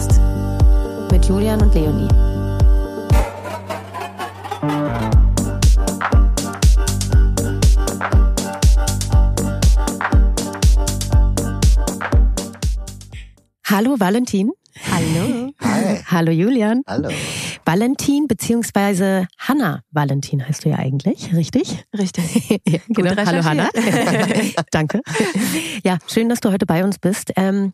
Feierkultur-Podcast mit Julian und Leonie. Hallo Valentin. Hallo. Hi. Hallo Julian. Hallo. Valentin beziehungsweise Hanna Valentin heißt du ja eigentlich, richtig? Richtig. ja, genau. Hallo Hanna. Danke. Ja, schön, dass du heute bei uns bist. Ähm,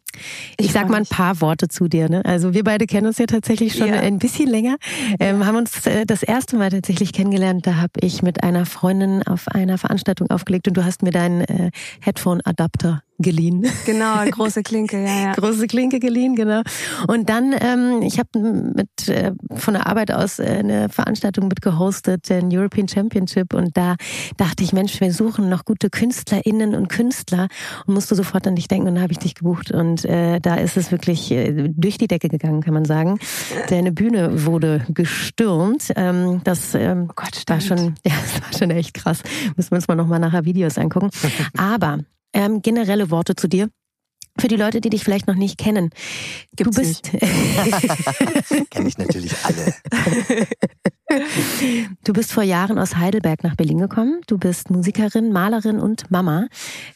ich Ich sag mal ein paar Worte zu dir. Ne? Also wir beide kennen uns ja tatsächlich schon Ja. ein bisschen länger. Ähm, haben uns äh, das erste Mal tatsächlich kennengelernt. Da habe ich mit einer Freundin auf einer Veranstaltung aufgelegt und du hast mir deinen äh, Headphone-Adapter geliehen. Genau, große Klinke, ja, ja. Große Klinke geliehen, genau. Und dann, ähm, ich habe mit äh, von der Arbeit aus äh, eine Veranstaltung mit gehostet, den European Championship. Und da dachte ich, Mensch, wir suchen noch gute KünstlerInnen und Künstler und musste sofort an dich denken und da habe ich dich gebucht. Und äh, da ist es wirklich äh, durch die Decke gegangen, kann man sagen. Deine Bühne wurde gestürmt. Ähm, das ähm, Oh Gott, war stimmt. schon, ja, das war schon echt krass. Müssen wir uns mal nochmal nachher Videos angucken. Aber ähm, generelle Worte zu dir. Für die Leute, die dich vielleicht noch nicht kennen. Gibt's du bist, Kenne ich natürlich alle. du bist vor Jahren aus Heidelberg nach Berlin gekommen. Du bist Musikerin, Malerin und Mama.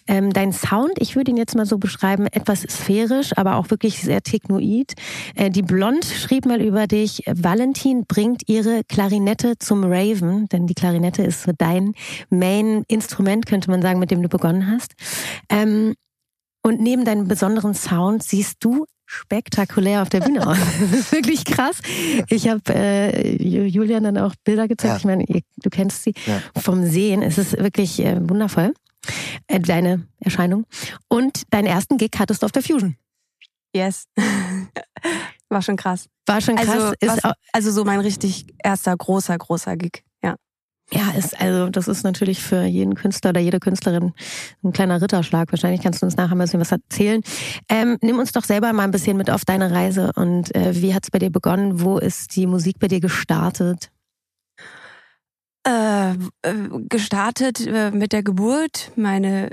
Ähm, dein Sound, ich würde ihn jetzt mal so beschreiben, etwas sphärisch, aber auch wirklich sehr technoid. Äh, die Blond schrieb mal über dich, Valentin bringt ihre Klarinette zum Raven, denn die Klarinette ist so dein Main-Instrument, könnte man sagen, mit dem du begonnen hast. Ähm, und neben deinem besonderen Sound siehst du spektakulär auf der Bühne aus. Das ist wirklich krass. Ich habe äh, Ju- Julian dann auch Bilder gezeigt. Ja. Ich meine, du kennst sie Ja. vom Sehen. Es ist wirklich äh, wundervoll, äh, deine Erscheinung. Und deinen ersten Gig hattest du auf der Fusion. Yes. War schon krass. War schon krass. Also, ist was, also so mein richtig erster großer, großer Gig. Ja. ja, ist also das ist natürlich für jeden Künstler oder jede Künstlerin ein kleiner Ritterschlag. Wahrscheinlich kannst du uns nachher mal ein bisschen was erzählen. Ähm, nimm uns doch selber mal ein bisschen mit auf deine Reise und äh, wie hat es bei dir begonnen? Wo ist die Musik bei dir gestartet? Äh, äh, gestartet äh, mit der Geburt. Meine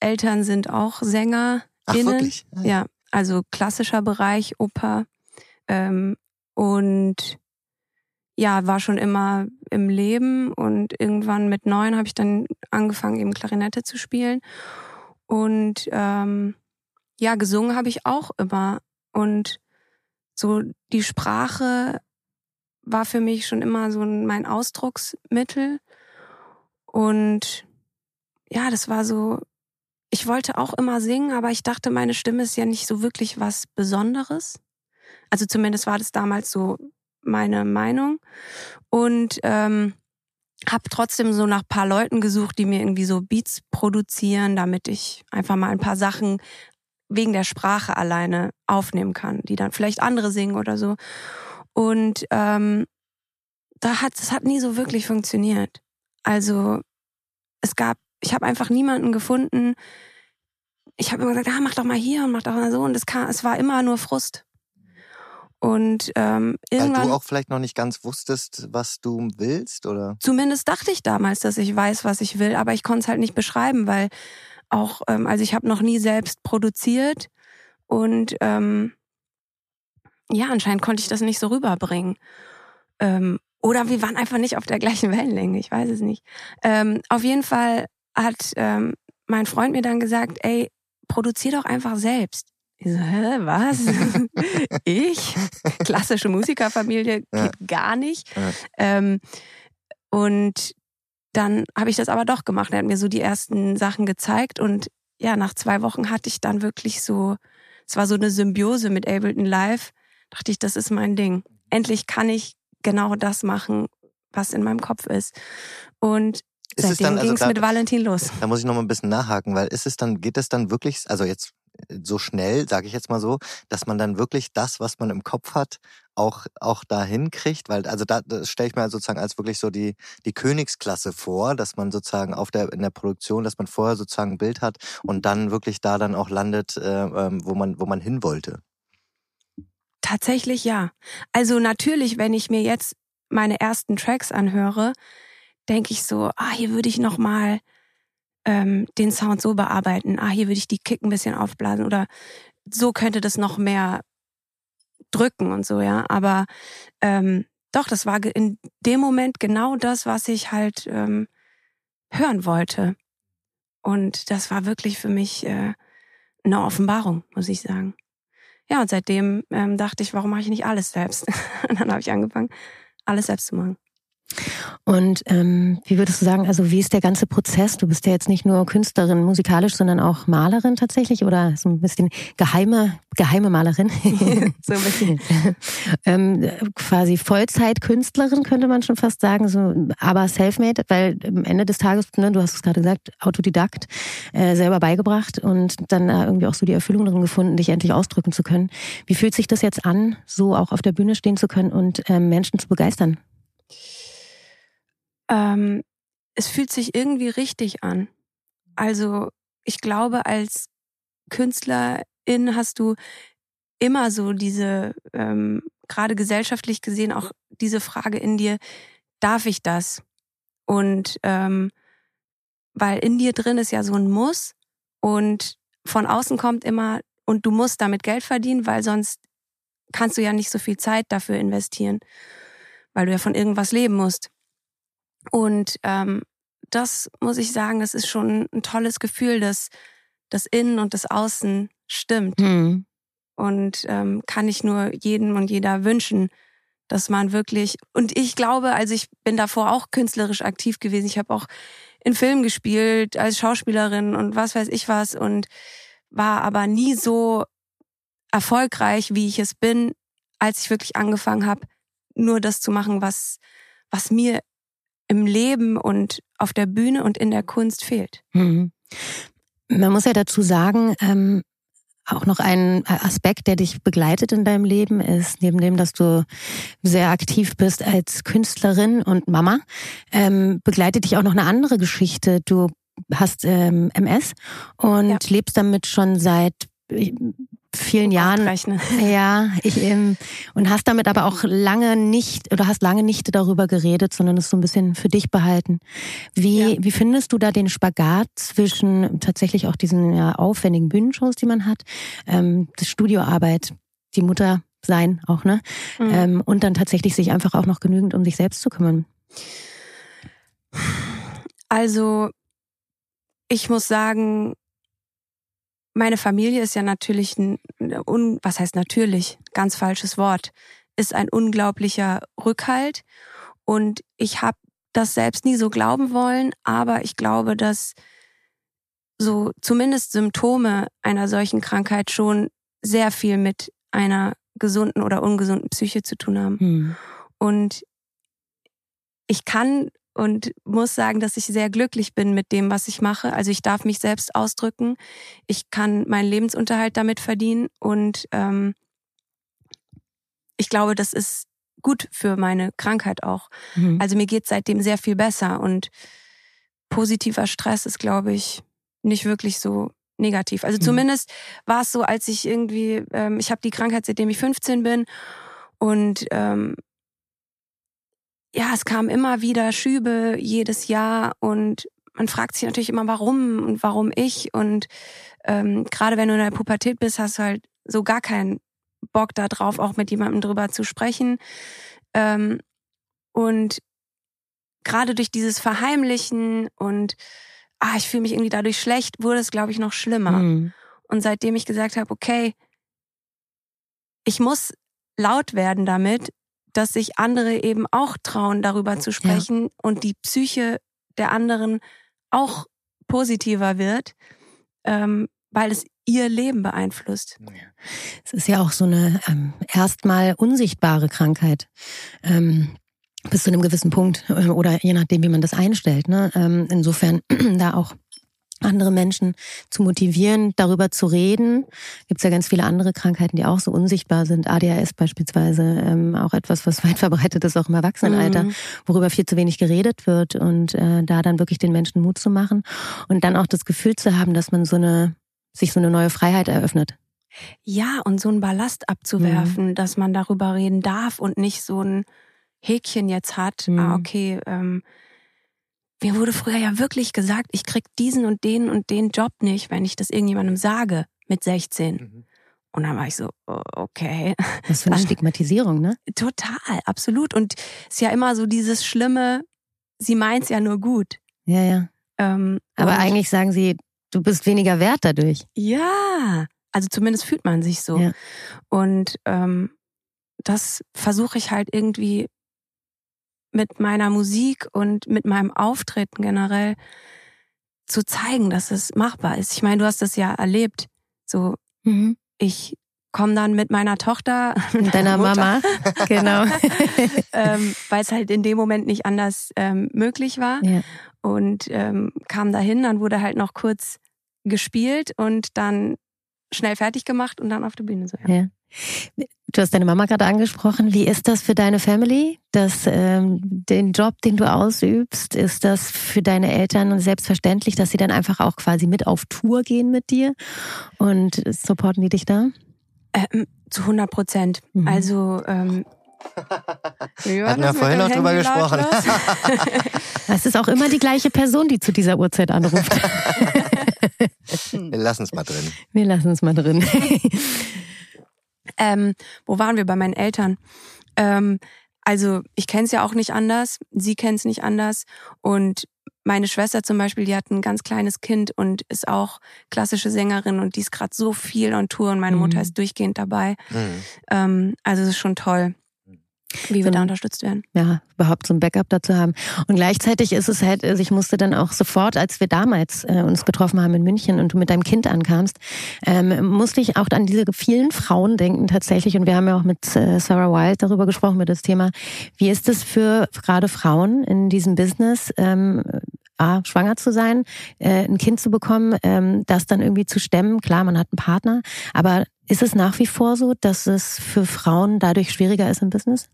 Eltern sind auch Sänger. Ach, wirklich? Ah, Ja, also klassischer Bereich, Oper. Ähm, und ja, war schon immer im Leben und irgendwann mit neun habe ich dann angefangen, eben Klarinette zu spielen. Und ähm, ja, gesungen habe ich auch immer. Und so die Sprache war für mich schon immer so mein Ausdrucksmittel. Und ja, das war so, ich wollte auch immer singen, aber ich dachte, meine Stimme ist ja nicht so wirklich was Besonderes. Also zumindest war das damals so meine Meinung. Und ähm, habe trotzdem so nach paar Leuten gesucht, die mir irgendwie so Beats produzieren, damit ich einfach mal ein paar Sachen wegen der Sprache alleine aufnehmen kann, die dann vielleicht andere singen oder so. Und ähm, da hat es hat nie so wirklich funktioniert. Also es gab, ich habe einfach niemanden gefunden. Ich habe immer gesagt, ah, mach doch mal hier und mach doch mal so. Und es kam, es war immer nur Frust. Und ähm, Weil irgendwann, du auch vielleicht noch nicht ganz wusstest, was du willst, oder? zumindest dachte ich damals, dass ich weiß, was ich will, aber ich konnte es halt nicht beschreiben, weil auch, ähm, also ich habe noch nie selbst produziert und ähm, ja, anscheinend konnte ich das nicht so rüberbringen. Ähm, oder wir waren einfach nicht auf der gleichen Wellenlänge, ich weiß es nicht. Ähm, auf jeden Fall hat ähm, mein Freund mir dann gesagt, ey, produzier doch einfach selbst. Ich so, hä, was? ich? Klassische Musikerfamilie Ja. geht gar nicht. Ja. Ähm, und dann habe ich das aber doch gemacht. Er hat mir so die ersten Sachen gezeigt und ja, nach zwei Wochen hatte ich dann wirklich so, es war so eine Symbiose mit Ableton Live. Dachte ich, das ist mein Ding. Endlich kann ich genau das machen, was in meinem Kopf ist. Und Ist es seitdem dann, also ging es da- mit Valentin los. Da muss ich noch mal ein bisschen nachhaken, weil ist es dann, geht es dann wirklich, also jetzt äh, so schnell, sage ich jetzt mal so, dass man dann wirklich das, was man im Kopf hat, auch, auch dahin kriegt? Weil, also da, das stelle ich mir sozusagen als wirklich so die, die Königsklasse vor, dass man sozusagen auf der, in der Produktion, dass man vorher sozusagen ein Bild hat und dann wirklich da dann auch landet, äh, ähm, wo man, wo man hin wollte. Tatsächlich ja. Also natürlich, wenn ich mir jetzt meine ersten Tracks anhöre, denke ich so, ah, hier würde ich noch mal ähm, den Sound so bearbeiten. Ah, hier würde ich die Kick ein bisschen aufblasen oder so könnte das noch mehr drücken und so, ja. Aber ähm, doch, das war in dem Moment genau das, was ich halt ähm, hören wollte. Und das war wirklich für mich äh, eine Offenbarung, muss ich sagen. Ja, und seitdem ähm, dachte ich, warum mache ich nicht alles selbst? und dann habe ich angefangen, alles selbst zu machen. Und ähm, wie würdest du sagen, also wie ist der ganze Prozess? Du bist ja jetzt nicht nur Künstlerin musikalisch, sondern auch Malerin tatsächlich oder so ein bisschen geheime, geheime Malerin. so ein bisschen. ähm, quasi Vollzeitkünstlerin könnte man schon fast sagen, so, aber selfmade, weil am Ende des Tages, ne, du hast es gerade gesagt, Autodidakt, äh, selber beigebracht und dann äh, irgendwie auch so die Erfüllung darin gefunden, dich endlich ausdrücken zu können. Wie fühlt sich das jetzt an, so auch auf der Bühne stehen zu können und äh, Menschen zu begeistern? Ähm, es fühlt sich irgendwie richtig an. Also ich glaube, als Künstlerin hast du immer so diese, ähm, gerade gesellschaftlich gesehen, auch diese Frage in dir, darf ich das? Und ähm, weil in dir drin ist ja so ein Muss und von außen kommt immer, und du musst damit Geld verdienen, weil sonst kannst du ja nicht so viel Zeit dafür investieren, weil du ja von irgendwas leben musst. Und ähm, das muss ich sagen, das ist schon ein tolles Gefühl, dass das Innen und das Außen stimmt. Mhm. Und ähm, kann ich nur jedem und jeder wünschen, dass man wirklich, und ich glaube, also ich bin davor auch künstlerisch aktiv gewesen. Ich habe auch in Filmen gespielt als Schauspielerin und was weiß ich was und war aber nie so erfolgreich, wie ich es bin, als ich wirklich angefangen habe, nur das zu machen, was, was mir im Leben und auf der Bühne und in der Kunst fehlt. Mhm. Man muss ja dazu sagen, ähm, auch noch ein Aspekt, der dich begleitet in deinem Leben, ist neben dem, dass du sehr aktiv bist als Künstlerin und Mama, ähm, begleitet dich auch noch eine andere Geschichte. Du hast ähm, MS und ja. lebst damit schon seit vielen Jahren. Ja, ich ähm, und hast damit aber auch lange nicht oder hast lange nicht darüber geredet, sondern es so ein bisschen für dich behalten. Wie ja. wie findest du da den Spagat zwischen tatsächlich auch diesen ja, aufwendigen Bühnenshows, die man hat, ähm, das Studioarbeit, die Mutter sein auch ne, mhm. ähm, und dann tatsächlich sich einfach auch noch genügend um sich selbst zu kümmern. Also ich muss sagen, meine Familie ist ja natürlich ein, un, was heißt natürlich, ganz falsches Wort, ist ein unglaublicher Rückhalt und ich habe das selbst nie so glauben wollen, aber ich glaube, dass so zumindest Symptome einer solchen Krankheit schon sehr viel mit einer gesunden oder ungesunden Psyche zu tun haben. Hm. Und ich kann und muss sagen, dass ich sehr glücklich bin mit dem, was ich mache. Also ich darf mich selbst ausdrücken. Ich kann meinen Lebensunterhalt damit verdienen und ähm, ich glaube, das ist gut für meine Krankheit auch. Mhm. Also mir geht seitdem sehr viel besser und positiver Stress ist, glaube ich, nicht wirklich so negativ. Also mhm. zumindest war es so, als ich irgendwie, ähm, ich habe die Krankheit seitdem ich 15 bin und ähm, ja, es kam immer wieder Schübe jedes Jahr und man fragt sich natürlich immer, warum und warum ich. Und ähm, gerade wenn du in der Pubertät bist, hast du halt so gar keinen Bock da drauf, auch mit jemandem drüber zu sprechen. Ähm, und gerade durch dieses Verheimlichen und ah, ich fühle mich irgendwie dadurch schlecht, wurde es, glaube ich, noch schlimmer. Mhm. Und seitdem ich gesagt habe, okay, ich muss laut werden damit, dass sich andere eben auch trauen, darüber zu sprechen ja. und die Psyche der anderen auch positiver wird, ähm, weil es ihr Leben beeinflusst. Es ist ja auch so eine ähm, erstmal unsichtbare Krankheit. Ähm, bis zu einem gewissen Punkt äh, oder je nachdem, wie man das einstellt. Ne? Ähm, insofern da auch andere Menschen zu motivieren, darüber zu reden. Gibt es ja ganz viele andere Krankheiten, die auch so unsichtbar sind. ADHS beispielsweise, ähm, auch etwas, was weit verbreitet ist, auch im Erwachsenenalter, mhm. worüber viel zu wenig geredet wird und äh, da dann wirklich den Menschen Mut zu machen und dann auch das Gefühl zu haben, dass man so eine sich so eine neue Freiheit eröffnet. Ja, und so einen Ballast abzuwerfen, mhm. dass man darüber reden darf und nicht so ein Häkchen jetzt hat. Ah, mhm. Ah, okay. Ähm, mir wurde früher ja wirklich gesagt, ich krieg diesen und den und den Job nicht, wenn ich das irgendjemandem sage mit 16. Mhm. Und dann war ich so, oh, okay. Was für eine Dann- Stigmatisierung, ne? Total, absolut. Und es ist ja immer so dieses Schlimme, sie meint's ja nur gut. Ja, ja. Ähm, Aber eigentlich sagen sie, du bist weniger wert dadurch. Ja, also zumindest fühlt man sich so. Ja. Und ähm, das versuche ich halt irgendwie mit meiner Musik und mit meinem Auftreten generell zu zeigen, dass es machbar ist. Ich meine, du hast das ja erlebt. So, Mhm. ich komme dann mit meiner Tochter, Und deiner Mutter, Mama. genau. ähm, weil es halt in dem Moment nicht anders ähm, möglich war. ja. und ähm, kam dahin, dann wurde halt noch kurz gespielt und dann schnell fertig gemacht und dann auf der Bühne so. Ja. Ja. Du hast deine Mama gerade angesprochen. Wie ist das für deine Family? Das, ähm, den Job, den du ausübst, ist das für deine Eltern selbstverständlich, dass sie dann einfach auch quasi mit auf Tour gehen mit dir? Und supporten die dich da? Ähm, zu 100 Prozent. Mhm. Also ähm, war Hatten wir mit vorhin noch drüber gesprochen. Es ist auch immer die gleiche Person, die zu dieser Uhrzeit anruft. Wir lassen es mal drin. Wir lassen es mal drin. Ähm, wo waren wir bei meinen Eltern? Ähm, also ich kenne es ja auch nicht anders, sie kennt es nicht anders und meine Schwester zum Beispiel, die hat ein ganz kleines Kind und ist auch klassische Sängerin und die ist gerade so viel on Tour und meine Mhm. Mutter ist durchgehend dabei. Mhm. Ähm, also es ist schon toll, wie wir da unterstützt werden. ja, überhaupt so ein Backup dazu haben. Und gleichzeitig ist es halt, also ich musste dann auch sofort, als wir damals äh, uns getroffen haben in München und du mit deinem Kind ankamst, ähm, musste ich auch an diese vielen Frauen denken tatsächlich. Und wir haben ja auch mit äh, Sarah Wild darüber gesprochen, über das Thema. Wie ist es für gerade Frauen in diesem Business, ähm, A, schwanger zu sein, äh, ein Kind zu bekommen, ähm, das dann irgendwie zu stemmen? Klar, man hat einen Partner, aber ist es nach wie vor so, dass es für Frauen dadurch schwieriger ist im Business?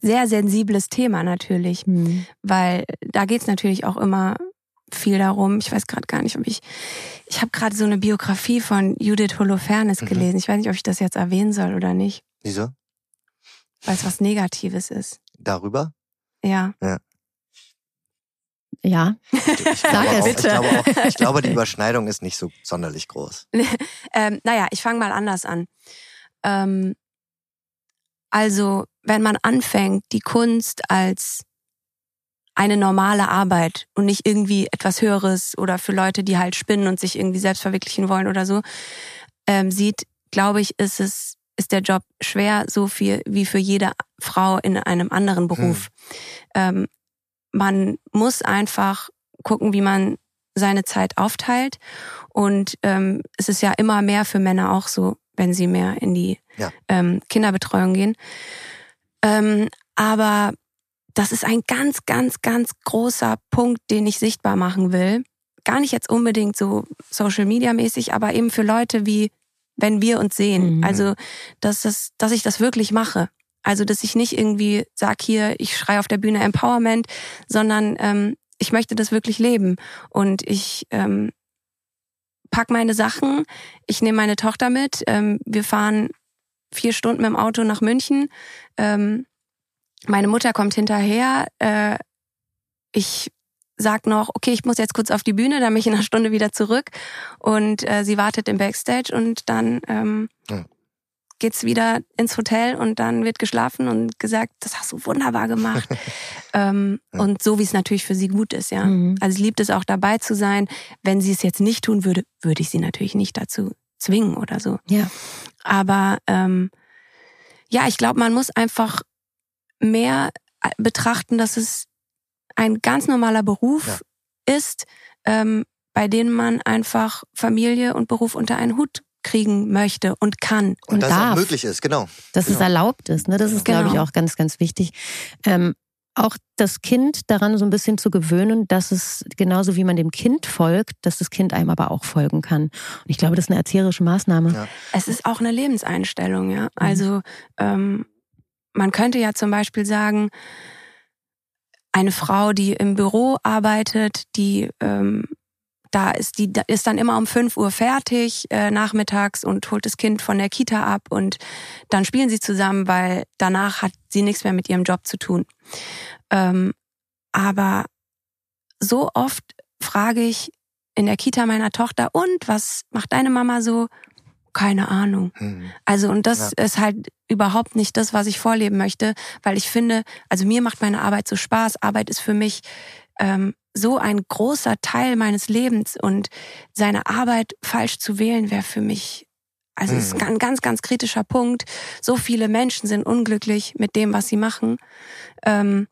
Sehr sensibles Thema natürlich, Hm. weil da geht's natürlich auch immer viel darum. Ich weiß gerade gar nicht, ob ich. Ich habe gerade so eine Biografie von Judith Holofernes Mhm. gelesen. Ich weiß nicht, ob ich das jetzt erwähnen soll oder nicht, Wieso? weil es was Negatives ist. Darüber? Ja. Ja, Ich Sag glaube, es. auch, ich, Bitte. glaube auch, ich glaube, die Überschneidung ist nicht so sonderlich groß. Ähm, naja, ich fange mal anders an. Ähm, also, wenn man anfängt, die Kunst als eine normale Arbeit und nicht irgendwie etwas Höheres oder für Leute, die halt spinnen und sich irgendwie selbst verwirklichen wollen oder so, ähm, sieht, glaube ich, ist es ist der Job schwer, so viel wie für jede Frau in einem anderen Beruf. Ähm, man muss einfach gucken, wie man seine Zeit aufteilt. Und ähm, es ist ja immer mehr für Männer auch so, wenn sie mehr in die Ja. ähm, Kinderbetreuung gehen. Ähm, aber das ist ein ganz, ganz, ganz großer Punkt, den ich sichtbar machen will. Gar nicht jetzt unbedingt so Social Media mäßig, aber eben für Leute wie, wenn wir uns sehen. Mhm. Also, dass, das, dass ich das wirklich mache. Also, dass ich nicht irgendwie sag hier, ich schreie auf der Bühne Empowerment, sondern ähm, ich möchte das wirklich leben. Und ich ähm, pack meine Sachen, ich nehme meine Tochter mit, ähm, wir fahren vier Stunden mit dem Auto nach München. Ähm, meine Mutter kommt hinterher. Äh, ich sag noch, okay, ich muss jetzt kurz auf die Bühne, dann bin ich in einer Stunde wieder zurück. Und äh, sie wartet im Backstage und dann ähm, Ja. Geht's wieder ins Hotel und dann wird geschlafen und gesagt, das hast du wunderbar gemacht. ähm, Ja. Und so wie es natürlich für sie gut ist, ja. Mhm. Also sie liebt es auch dabei zu sein. Wenn sie es jetzt nicht tun würde, würde ich sie natürlich nicht dazu zwingen oder so. Ja. Aber ähm, ja, ich glaube, man muss einfach mehr äh, betrachten, dass es ein ganz normaler Beruf ist, ähm, bei dem man einfach Familie und Beruf unter einen Hut kriegen möchte und kann. Und, Und dass es darf. auch möglich ist, genau. dass es Genau. erlaubt ist. Ne? Das ist, glaube ich, Genau. auch ganz, ganz wichtig. Ähm, auch das Kind daran so ein bisschen zu gewöhnen, dass es genauso wie man dem Kind folgt, dass das Kind einem aber auch folgen kann. Und ich glaube, das ist eine erzieherische Maßnahme. Ja. Es ist auch eine Lebenseinstellung, ja. Also ähm, man könnte ja zum Beispiel sagen, eine Frau, die im Büro arbeitet, die ähm, da ist, die ist dann immer um 5 Uhr fertig äh, nachmittags und holt das Kind von der Kita ab und dann spielen sie zusammen, weil danach hat sie nichts mehr mit ihrem Job zu tun. Ähm, aber so oft frage ich, in der Kita meiner Tochter, und was macht deine Mama so? Keine Ahnung. Hm. Also und das Ja. ist halt überhaupt nicht das, was ich vorleben möchte, weil ich finde, also mir macht meine Arbeit so Spaß. Arbeit ist für mich ähm, so ein großer Teil meines Lebens und seine Arbeit falsch zu wählen wäre für mich, also es ist Mhm. ein ganz, ganz kritischer Punkt. So viele Menschen sind unglücklich mit dem, was sie machen. Ähm,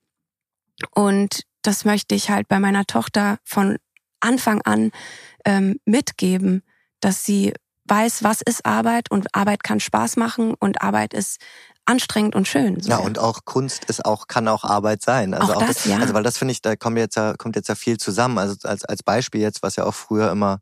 und das möchte ich halt bei meiner Tochter von Anfang an ähm, mitgeben, dass sie weiß, was ist Arbeit und Arbeit kann Spaß machen und Arbeit ist anstrengend und schön. So. Ja, und auch Kunst ist auch, kann auch Arbeit sein. Also Auch das, ja. Also weil das finde ich, da kommt jetzt ja, kommt jetzt ja viel zusammen. Also als, als Beispiel jetzt, was ja auch früher immer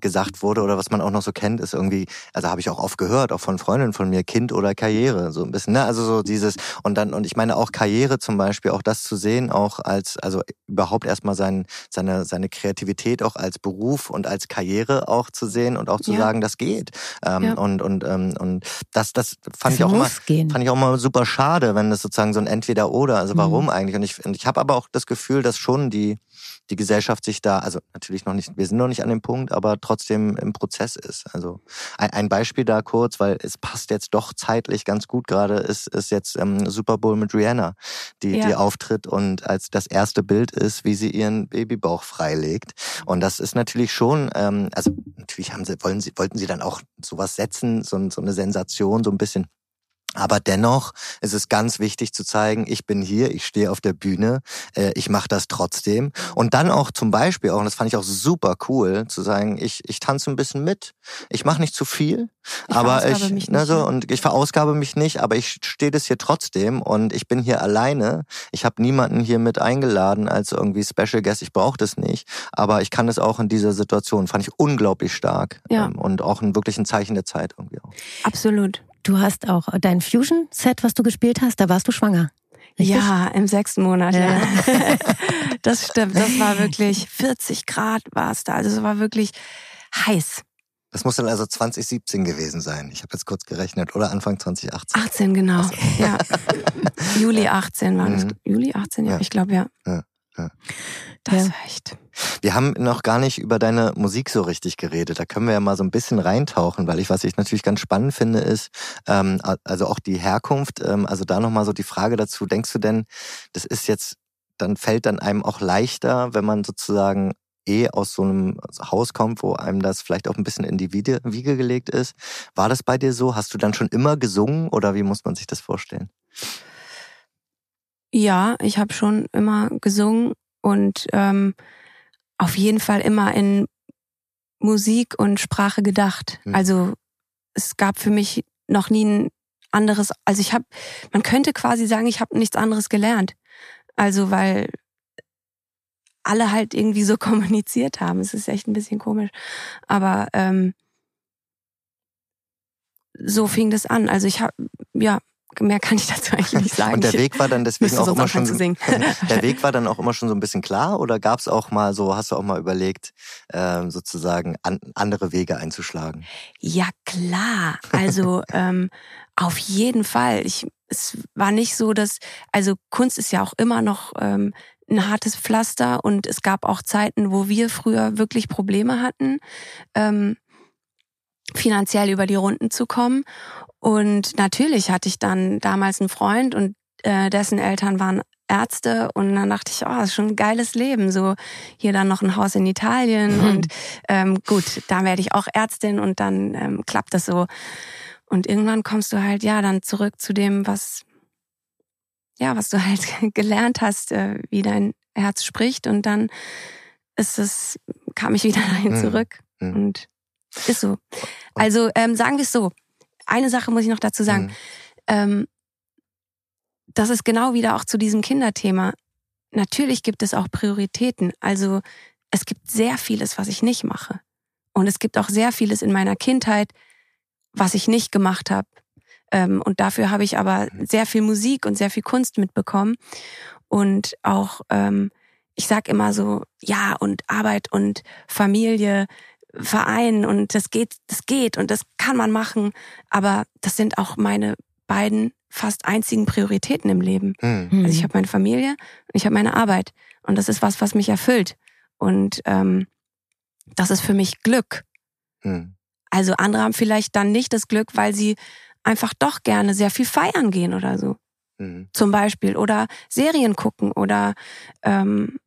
gesagt wurde oder was man auch noch so kennt, ist irgendwie, also habe ich auch oft gehört, auch von Freundinnen von mir, Kind oder Karriere, so ein bisschen, ne? Also so dieses, und dann, und ich meine auch Karriere zum Beispiel, auch das zu sehen, auch als, also überhaupt erstmal sein, seine, seine Kreativität auch als Beruf und als Karriere auch zu sehen und auch zu Ja. sagen, das geht. Ähm, Ja. Und, und, ähm, und das, das fand Das ich auch immer, gehen. fand ich auch mal super schade, wenn das sozusagen so ein Entweder-Oder, also warum Mhm. eigentlich? Und ich, und ich habe aber auch das Gefühl, dass schon die, die Gesellschaft sich da, also natürlich noch nicht, wir sind noch nicht an dem Punkt, aber trotzdem im Prozess ist. Also ein, ein Beispiel da kurz, weil es passt jetzt doch zeitlich ganz gut gerade, ist, ist jetzt ähm, Super Bowl mit Rihanna, die, Ja. die auftritt und als das erste Bild ist, wie sie ihren Babybauch freilegt. Und das ist natürlich schon, ähm, also natürlich haben sie, wollen sie, wollten sie dann auch sowas setzen, so, so eine Sensation, so ein bisschen aber dennoch ist es ganz wichtig zu zeigen, ich bin hier, ich stehe auf der Bühne, äh, ich mache das trotzdem. Und dann auch zum Beispiel, auch, und das fand ich auch super cool, zu sagen, ich, ich tanze ein bisschen mit, ich mache nicht zu viel, Ich aber ich, mich ne, nicht, so, und ich verausgabe mich nicht, aber ich stehe das hier trotzdem und ich bin hier alleine. Ich habe niemanden hier mit eingeladen als irgendwie Special Guest, ich brauche das nicht, aber ich kann es auch in dieser Situation, fand ich unglaublich stark Ja. ähm, und auch ein wirklich ein Zeichen der Zeit irgendwie auch. Absolut. Du hast auch dein Fusion-Set, was du gespielt hast, da warst du schwanger. Richtig? Ja, im sechsten Monat, ja. Ja. das stimmt. Das war wirklich 40 Grad war es da. Also es war wirklich heiß. Das muss dann also 2017 gewesen sein. Ich habe jetzt kurz gerechnet. Oder Anfang 2018. 18, genau. Ja. Juli 18 war das. Mhm. Juli 18, ja. Ja. Ich glaube, ja. Ja, ja. Das Ja. war echt. Wir haben noch gar nicht über deine Musik so richtig geredet. Da können wir ja mal so ein bisschen reintauchen, weil ich, was ich natürlich ganz spannend finde, ist, ähm, also auch die Herkunft, ähm, also da nochmal so die Frage dazu, denkst du denn, das ist jetzt, dann fällt dann einem auch leichter, wenn man sozusagen eh aus so einem Haus kommt, wo einem das vielleicht auch ein bisschen in die Wiege, gelegt ist. War das bei dir so? Hast du dann schon immer gesungen oder wie muss man sich das vorstellen? Ja, ich habe schon immer gesungen und ähm, auf jeden Fall immer in Musik und Sprache gedacht. Mhm. Also es gab für mich noch nie ein anderes, also ich habe, man könnte quasi sagen, ich habe nichts anderes gelernt. Also weil alle halt irgendwie so kommuniziert haben. Es ist echt ein bisschen komisch. Aber ähm, so fing das an. Also ich habe, ja, mehr kann ich dazu eigentlich nicht sagen. Und der Weg war dann deswegen auch immer schon der Weg war dann auch immer schon so ein bisschen klar oder gab es auch mal so, hast du auch mal überlegt, ähm, sozusagen an, andere Wege einzuschlagen? Ja, klar. Also ähm, auf jeden Fall. Ich, es war nicht so, dass, also Kunst ist ja auch immer noch ähm, ein hartes Pflaster und es gab auch Zeiten, wo wir früher wirklich Probleme hatten, ähm, finanziell über die Runden zu kommen. Und natürlich hatte ich dann damals einen Freund und äh, dessen Eltern waren Ärzte und dann dachte ich, oh, das ist schon ein geiles Leben. So hier dann noch ein Haus in Italien Mhm. und ähm, gut, da werde ich auch Ärztin und dann ähm, klappt das so. Und irgendwann kommst du halt ja dann zurück zu dem, was ja, was du halt gelernt hast, äh, wie dein Herz spricht und dann ist es kam ich wieder dahin Mhm. zurück Mhm. und ist so. Also ähm, sagen wir es so. Eine Sache muss ich noch dazu sagen. Mhm. Ähm, das ist genau wieder auch zu diesem Kinderthema. Natürlich gibt es auch Prioritäten. Also es gibt sehr vieles, was ich nicht mache. Und es gibt auch sehr vieles in meiner Kindheit, was ich nicht gemacht habe. Ähm, und dafür habe ich aber sehr viel Musik und sehr viel Kunst mitbekommen. Und auch, ähm, ich sag immer so, ja, und Arbeit und Familie, Verein und das geht, das geht und das kann man machen. Aber das sind auch meine beiden fast einzigen Prioritäten im Leben. Hm. Mhm. Also ich habe meine Familie und ich habe meine Arbeit. Und das ist was, was mich erfüllt. Und ähm, das ist für mich Glück. Mhm. Also andere haben vielleicht dann nicht das Glück, weil sie einfach doch gerne sehr viel feiern gehen oder so. Mhm. Zum Beispiel. Oder Serien gucken oder ähm,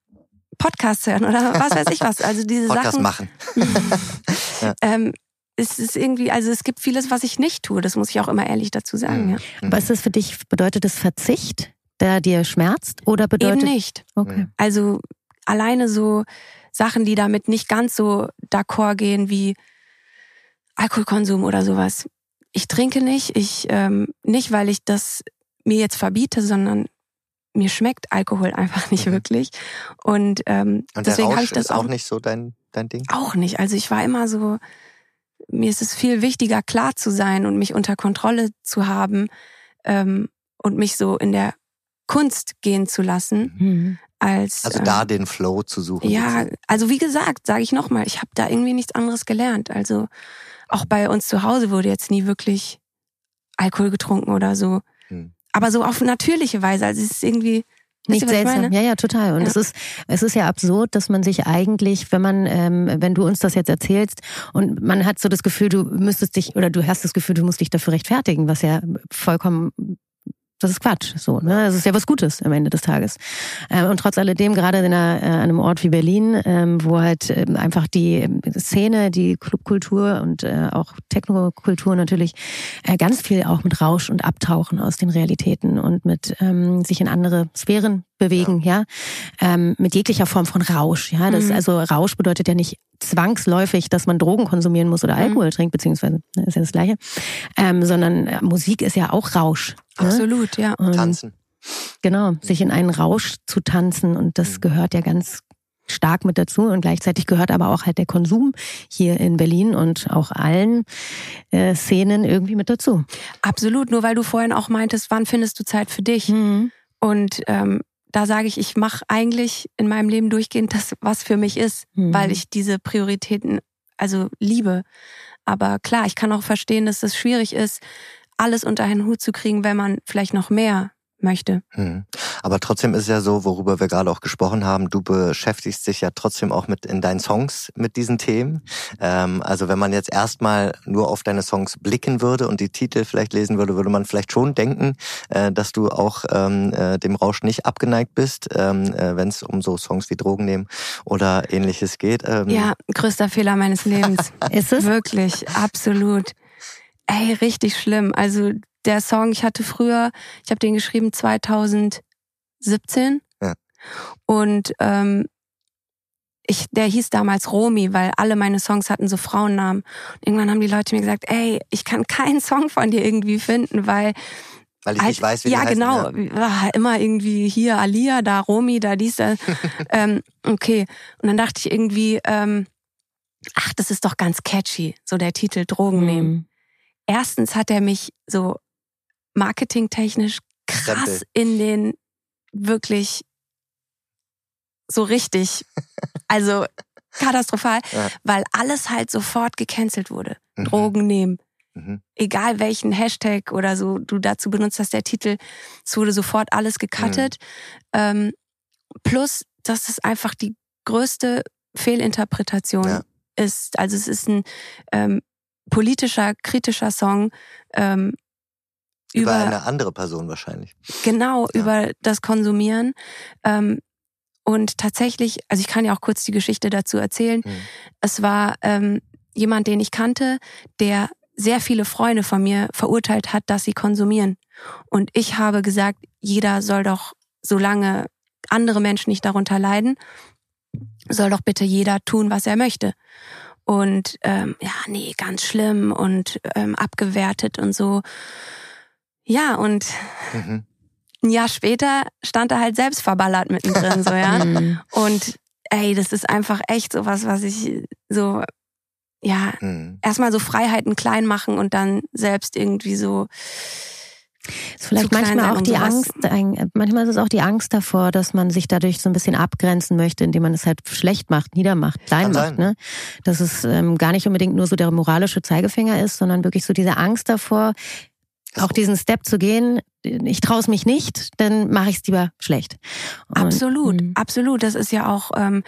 Podcasts hören oder was weiß ich was. Also diese Podcast Sachen. machen. ähm, es ist irgendwie, also es gibt vieles, was ich nicht tue. Das muss ich auch immer ehrlich dazu sagen. Mhm. Ja. Aber ist das für dich, bedeutet das Verzicht, der dir schmerzt? Oder bedeutet. Eben nicht. Okay. Also alleine so Sachen, die damit nicht ganz so d'accord gehen wie Alkoholkonsum oder sowas. Ich trinke nicht, ich ähm, nicht, weil ich das mir jetzt verbiete, sondern mir schmeckt Alkohol einfach nicht Mhm. wirklich. Und, ähm, Und deswegen habe ich das ist auch nicht so dein, dein Ding? auch nicht. Also ich war immer so, mir ist es viel wichtiger, klar zu sein und mich unter Kontrolle zu haben ähm, und mich so in der Kunst gehen zu lassen, Mhm. als Also äh, da den Flow zu suchen. ja, sozusagen. also wie gesagt, sage ich nochmal, ich habe da irgendwie nichts anderes gelernt. Also auch bei uns zu Hause wurde jetzt nie wirklich Alkohol getrunken oder so. Hm. Aber so auf natürliche Weise. Also es ist irgendwie Nicht seltsam. Ja, ja, total. Und Ja. es ist, es ist ja absurd, dass man sich eigentlich, wenn man, ähm, wenn du uns das jetzt erzählst und man hat so das Gefühl, du müsstest dich oder du hast das Gefühl, du musst dich dafür rechtfertigen, was ja vollkommen das ist Quatsch, so, ne? Das ist ja was Gutes am Ende des Tages. Ähm, und trotz alledem, gerade in einer, äh, einem Ort wie Berlin, ähm, wo halt ähm, einfach die ähm, Szene, die Clubkultur und äh, auch Technokultur natürlich äh, ganz viel auch mit Rausch und Abtauchen aus den Realitäten und mit ähm, sich in andere Sphären bewegen, ja, ähm, mit jeglicher Form von Rausch, ja. Das Mhm. also Rausch bedeutet ja nicht zwangsläufig, dass man Drogen konsumieren muss oder Mhm. Alkohol trinkt, beziehungsweise ne, ist ja das Gleiche, ähm, sondern äh, Musik ist ja auch Rausch. Ne? absolut, ja. Und Tanzen. Genau, sich in einen Rausch zu tanzen und das Mhm. gehört ja ganz stark mit dazu und gleichzeitig gehört aber auch halt der Konsum hier in Berlin und auch allen äh, Szenen irgendwie mit dazu. Absolut. Nur weil du vorhin auch meintest, wann findest du Zeit für dich? Mhm. Und ähm, da sage ich, ich mache eigentlich in meinem Leben durchgehend das, was für mich ist, Mhm. weil ich diese Prioritäten also liebe. Aber klar, ich kann auch verstehen, dass es schwierig ist, alles unter einen Hut zu kriegen, wenn man vielleicht noch mehr möchte. Hm. Aber trotzdem ist es ja so, worüber wir gerade auch gesprochen haben, du beschäftigst dich ja trotzdem auch mit in deinen Songs mit diesen Themen. Ähm, also wenn man jetzt erstmal nur auf deine Songs blicken würde und die Titel vielleicht lesen würde, würde man vielleicht schon denken, äh, dass du auch ähm, äh, dem Rausch nicht abgeneigt bist, ähm, äh, wenn es um so Songs wie Drogen nehmen oder ähnliches geht. Ähm, Ja, größter Fehler meines Lebens. Ist es? Wirklich, absolut. Ey, richtig schlimm. Also der Song, ich hatte früher, ich habe den geschrieben 2017 Ja. und ähm, ich, der hieß damals Romy, weil alle meine Songs hatten so Frauennamen. Und irgendwann haben die Leute mir gesagt, ey, ich kann keinen Song von dir irgendwie finden, weil Weil ich nicht Halt- weiß, wie ja, die heißen. genau. Ah, Immer irgendwie hier Alia, da Romy, da dies, da. ähm, okay. Und dann dachte ich irgendwie, ähm, ach, das ist doch ganz catchy, so der Titel Drogen nehmen. Mhm. Erstens hat er mich so marketingtechnisch krass Stempel. in den wirklich so richtig, also katastrophal, Ja. weil alles halt sofort gecancelt wurde. Mhm. Drogen nehmen Mhm. egal welchen Hashtag oder so du dazu benutzt hast, der Titel, es wurde sofort alles gecuttet. Ähm, plus, dass es einfach die größte Fehlinterpretation Ja. ist. Also es ist ein ähm, politischer, kritischer Song ähm, Über, über, eine andere Person wahrscheinlich. genau Ja. über das Konsumieren. Ähm, und tatsächlich, also ich kann ja auch kurz die Geschichte dazu erzählen. Mhm. Es war ähm, jemand, den ich kannte, der sehr viele Freunde von mir verurteilt hat, dass sie konsumieren. Und ich habe gesagt, jeder soll doch, solange andere Menschen nicht darunter leiden, soll doch bitte jeder tun, was er möchte. Und ähm, ja, nee, ganz schlimm und ähm, abgewertet und so. Ja, und Mhm. ein Jahr später stand er halt selbst verballert mittendrin, so ja. Mhm. Und ey, das ist einfach echt sowas, was ich so, ja, Mhm. erstmal so Freiheiten klein machen und dann selbst irgendwie so. Ist vielleicht manchmal auch die Angst, manchmal ist es auch die Angst davor, dass man sich dadurch so ein bisschen abgrenzen möchte, indem man es halt schlecht macht, niedermacht, klein Kann macht. sein. Ne? Dass es ähm, gar nicht unbedingt nur so der moralische Zeigefinger ist, sondern wirklich so diese Angst davor, auch diesen Step zu gehen, ich traue es mich nicht, dann mache ich es lieber schlecht. Und, Absolut, Mhm. absolut. Das ist ja auch ähm,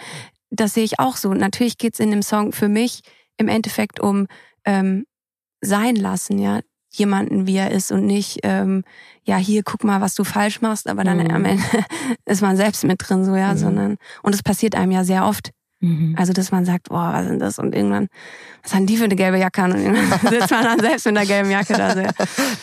das sehe ich auch so. Natürlich geht's in dem Song für mich im Endeffekt um ähm, sein lassen, ja, jemanden wie er ist und nicht, ähm, ja, hier guck mal, was du falsch machst, aber dann mhm. am Ende ist man selbst mit drin, so ja, mhm. sondern und es passiert einem ja sehr oft. Mhm. Also, dass man sagt, boah, was sind das? Und irgendwann, was haben die für eine gelbe Jacke an? Und irgendwann sitzt man dann selbst mit einer gelben Jacke da.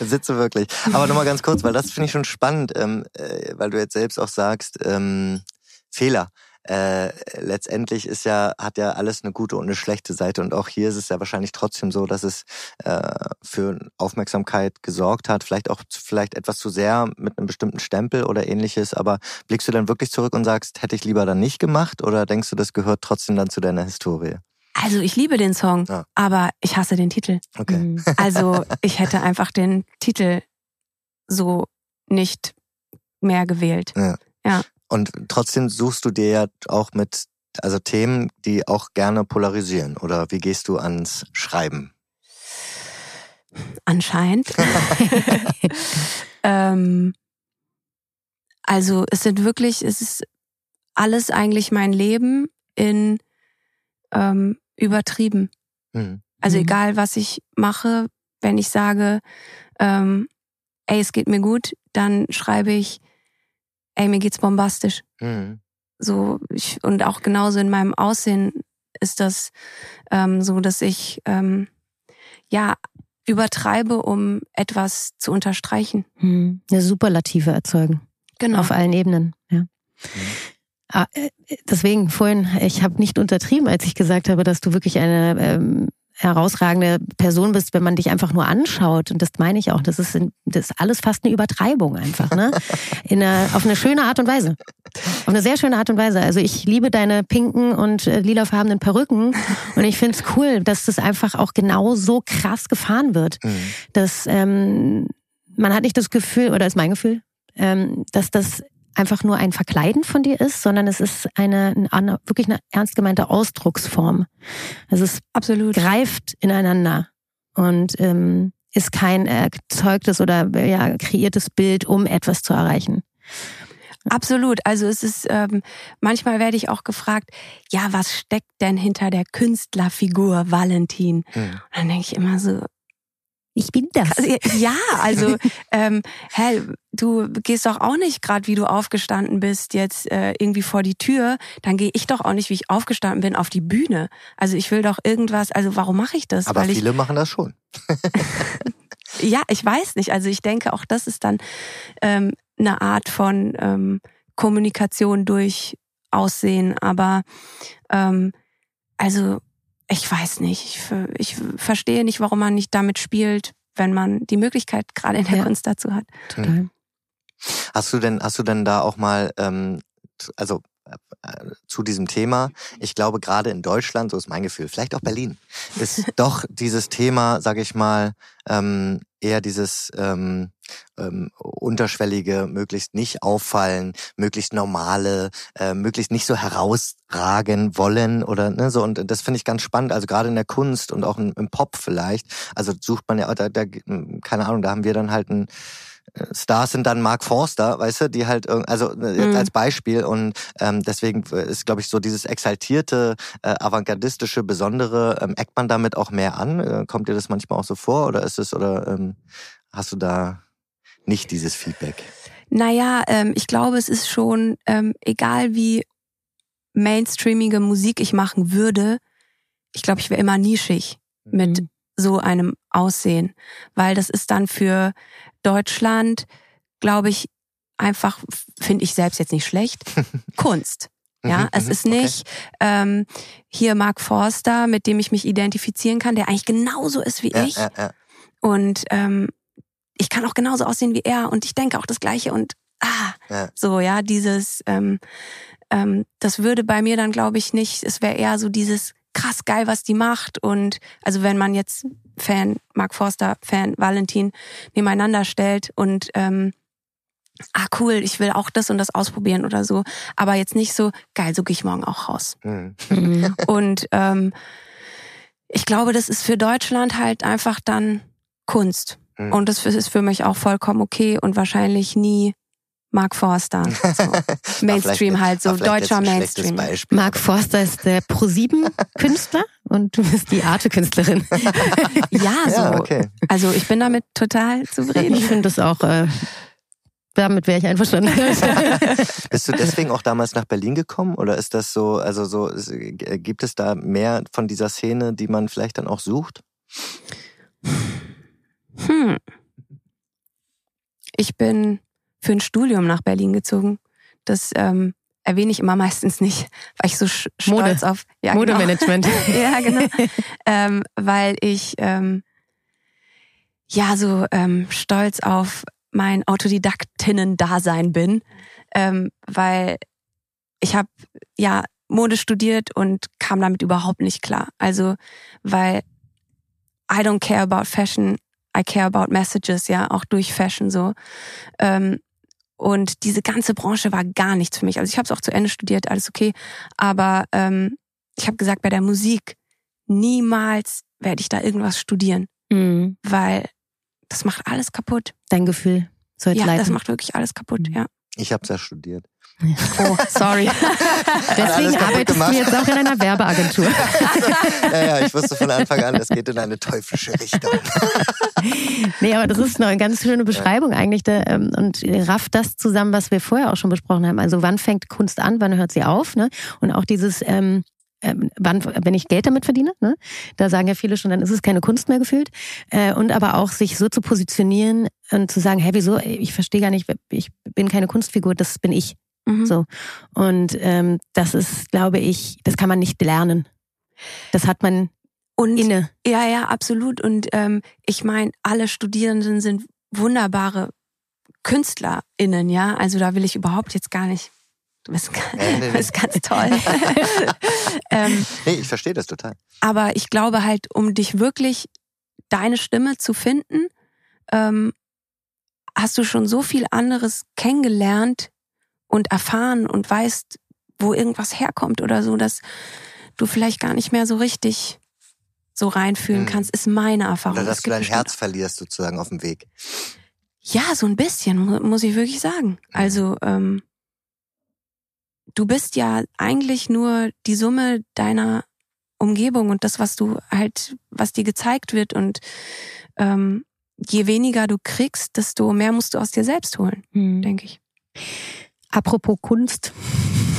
Sitzt du wirklich. Aber nochmal ganz kurz, weil das finde ich schon spannend, ähm, äh, weil du jetzt selbst auch sagst, ähm, Fehler äh, letztendlich ist ja, hat ja alles eine gute und eine schlechte Seite. Und auch hier ist es ja wahrscheinlich trotzdem so, dass es äh, für Aufmerksamkeit gesorgt hat, vielleicht auch vielleicht etwas zu sehr mit einem bestimmten Stempel oder ähnliches. Aber blickst du dann wirklich zurück und sagst, hätte ich lieber dann nicht gemacht oder denkst du, das gehört trotzdem dann zu deiner Historie? Also ich liebe den Song, ja. aber ich hasse den Titel. Okay. Mhm. Also ich hätte einfach den Titel so nicht mehr gewählt. Ja. ja. Und trotzdem suchst du dir ja auch mit, also Themen, die auch gerne polarisieren. Oder wie gehst du ans Schreiben? Anscheinend. ähm, also es sind wirklich, es ist alles eigentlich mein Leben in ähm, übertrieben. Mhm. Also mhm. egal, was ich mache, wenn ich sage, ähm, ey, es geht mir gut, dann schreibe ich, ey, mir geht's bombastisch. Mhm. So, ich, und auch genauso in meinem Aussehen ist das ähm, so, dass ich ähm, ja übertreibe, um etwas zu unterstreichen. Hm. Eine Superlative erzeugen. Genau. Auf allen Ebenen, ja. Mhm. Ah, äh, deswegen vorhin, ich habe nicht untertrieben, als ich gesagt habe, dass du wirklich eine ähm, herausragende Person bist, wenn man dich einfach nur anschaut. Und das meine ich auch. Das ist, das ist alles fast eine Übertreibung einfach, ne? In einer, auf eine schöne Art und Weise. Auf eine sehr schöne Art und Weise. Also ich liebe deine pinken und äh, lilafarbenen Perücken. Und ich finde es cool, dass das einfach auch genau so krass gefahren wird. Mhm. Dass ähm, man hat nicht das Gefühl, oder ist mein Gefühl, ähm, dass das einfach nur ein Verkleiden von dir ist, sondern es ist eine, eine wirklich eine ernst gemeinte Ausdrucksform. Also es Absolut. greift ineinander und ähm, ist kein erzeugtes oder ja, kreiertes Bild, um etwas zu erreichen. Absolut. Also es ist ähm, manchmal werde ich auch gefragt, ja, was steckt denn hinter der Künstlerfigur Valentin? Mhm. Und dann denke ich immer so, ich bin das. Also, ja, also ähm, hä, du gehst doch auch nicht gerade, wie du aufgestanden bist, jetzt äh, irgendwie vor die Tür. Dann gehe ich doch auch nicht, wie ich aufgestanden bin, auf die Bühne. Also ich will doch irgendwas. Also warum mache ich das? Aber Weil viele ich, machen das schon. ja, ich weiß nicht. Also ich denke, auch das ist dann ähm, eine Art von ähm, Kommunikation durch Aussehen. Aber ähm, also ich weiß nicht. Ich, ich verstehe nicht, warum man nicht damit spielt, wenn man die Möglichkeit gerade in der ja. Kunst dazu hat. Total. Hast du denn, hast du denn da auch mal, ähm, also äh, zu diesem Thema. Ich glaube, gerade in Deutschland, so ist mein Gefühl, vielleicht auch Berlin, ist doch dieses Thema, sage ich mal, ähm, eher dieses ähm, ähm, unterschwellige, möglichst nicht auffallen, möglichst normale, äh, möglichst nicht so herausragen wollen oder ne, so. Und das finde ich ganz spannend. Also gerade in der Kunst und auch im, im Pop vielleicht. Also sucht man ja, da, da, keine Ahnung, da haben wir dann halt ein Stars sind dann Mark Forster, weißt du, die halt, also äh, jetzt mhm. als Beispiel und ähm, deswegen ist, glaube ich, so dieses exaltierte, äh, avantgardistische, besondere, ähm, eckt man damit auch mehr an? Äh, kommt dir das manchmal auch so vor oder ist es, oder ähm, hast du da nicht dieses Feedback? Naja, ähm, ich glaube, es ist schon, ähm, egal wie mainstreamige Musik ich machen würde, ich glaube, ich wäre immer nischig mhm. mit so einem Aussehen, weil das ist dann für Deutschland, glaube ich, einfach, finde ich selbst jetzt nicht schlecht, Kunst. Ja, mhm, es mhm, ist nicht okay. ähm, hier Mark Forster, mit dem ich mich identifizieren kann, der eigentlich genauso ist wie ja, ich. Ja, ja. Und ähm, ich kann auch genauso aussehen wie er und ich denke auch das Gleiche und ah, so, ja, dieses, ähm, ähm, das würde bei mir dann, glaube ich, nicht, es wäre eher so dieses krass geil, was die macht. Und also wenn man jetzt Fan Mark Forster, Fan Valentin nebeneinander stellt und ähm, ah cool, ich will auch das und das ausprobieren oder so, aber jetzt nicht so geil, so gehe ich morgen auch raus. Mhm. und ähm, ich glaube, das ist für Deutschland halt einfach dann Kunst. Mhm. Und das ist für mich auch vollkommen okay und wahrscheinlich nie Mark Forster. So. Mainstream halt, so deutscher Mainstream. Mark Forster ist der Pro-7-Künstler und du bist die Arte-Künstlerin. ja, so. Ja, okay. Also ich bin damit total zufrieden. Ich finde das auch äh, damit wäre ich einverstanden. Bist du deswegen auch damals nach Berlin gekommen oder ist das so, also so, gibt es da mehr von dieser Szene, die man vielleicht dann auch sucht? Hm. Ich bin für ein Studium nach Berlin gezogen. Das ähm, erwähne ich immer meistens nicht, weil ich so stolz Mode. auf ja, genau. Modemanagement. Genau. ja, genau. ähm, weil ich ähm, ja so ähm, stolz auf mein Autodidaktinnen-Dasein bin, ähm, weil ich habe ja Mode studiert und kam damit überhaupt nicht klar. Also weil I don't care about fashion, I care about messages, ja, auch durch Fashion so. Ähm, und diese ganze Branche war gar nichts für mich. Also ich habe es auch zu Ende studiert, alles okay. Aber ähm, ich habe gesagt, bei der Musik niemals werde ich da irgendwas studieren, mhm. weil das macht alles kaputt. Dein Gefühl soll Ja, leiten. das macht wirklich alles kaputt, mhm. ja. Ich habe es ja studiert. Oh, sorry. Deswegen arbeitest gemacht. du jetzt auch in einer Werbeagentur. ja, ja, ich wusste von Anfang an, das geht in eine teuflische Richtung. nee, aber das ist eine ganz schöne Beschreibung eigentlich der, ähm, und rafft das zusammen, was wir vorher auch schon besprochen haben. Also wann fängt Kunst an, wann hört sie auf? Ne? Und auch dieses ähm, ähm, wann, wenn ich Geld damit verdiene, ne? da sagen ja viele schon, dann ist es keine Kunst mehr gefühlt. Äh, und aber auch sich so zu positionieren und zu sagen, hey, wieso, ich verstehe gar nicht, ich bin keine Kunstfigur, das bin ich. Mhm. So. Und ähm, das ist, glaube ich, das kann man nicht lernen. Das hat man und, inne. Ja, ja, absolut. Und ähm, ich meine, alle Studierenden sind wunderbare KünstlerInnen, ja. Also da will ich überhaupt jetzt gar nicht. Du bist, nee, nee, bist ganz toll. ähm, nee, ich verstehe das total. Aber ich glaube halt, um dich wirklich deine Stimme zu finden, ähm, hast du schon so viel anderes kennengelernt und erfahren und weißt, wo irgendwas herkommt oder so, dass du vielleicht gar nicht mehr so richtig so reinfühlen hm. kannst, ist meine Erfahrung. Oder dass du dein Herz verlierst sozusagen auf dem Weg. Ja, so ein bisschen, muss ich wirklich sagen. Mhm. Also, ähm, du bist ja eigentlich nur die Summe deiner Umgebung und das, was du halt, was dir gezeigt wird und ähm, je weniger du kriegst, desto mehr musst du aus dir selbst holen, mhm. denke ich. Apropos Kunst.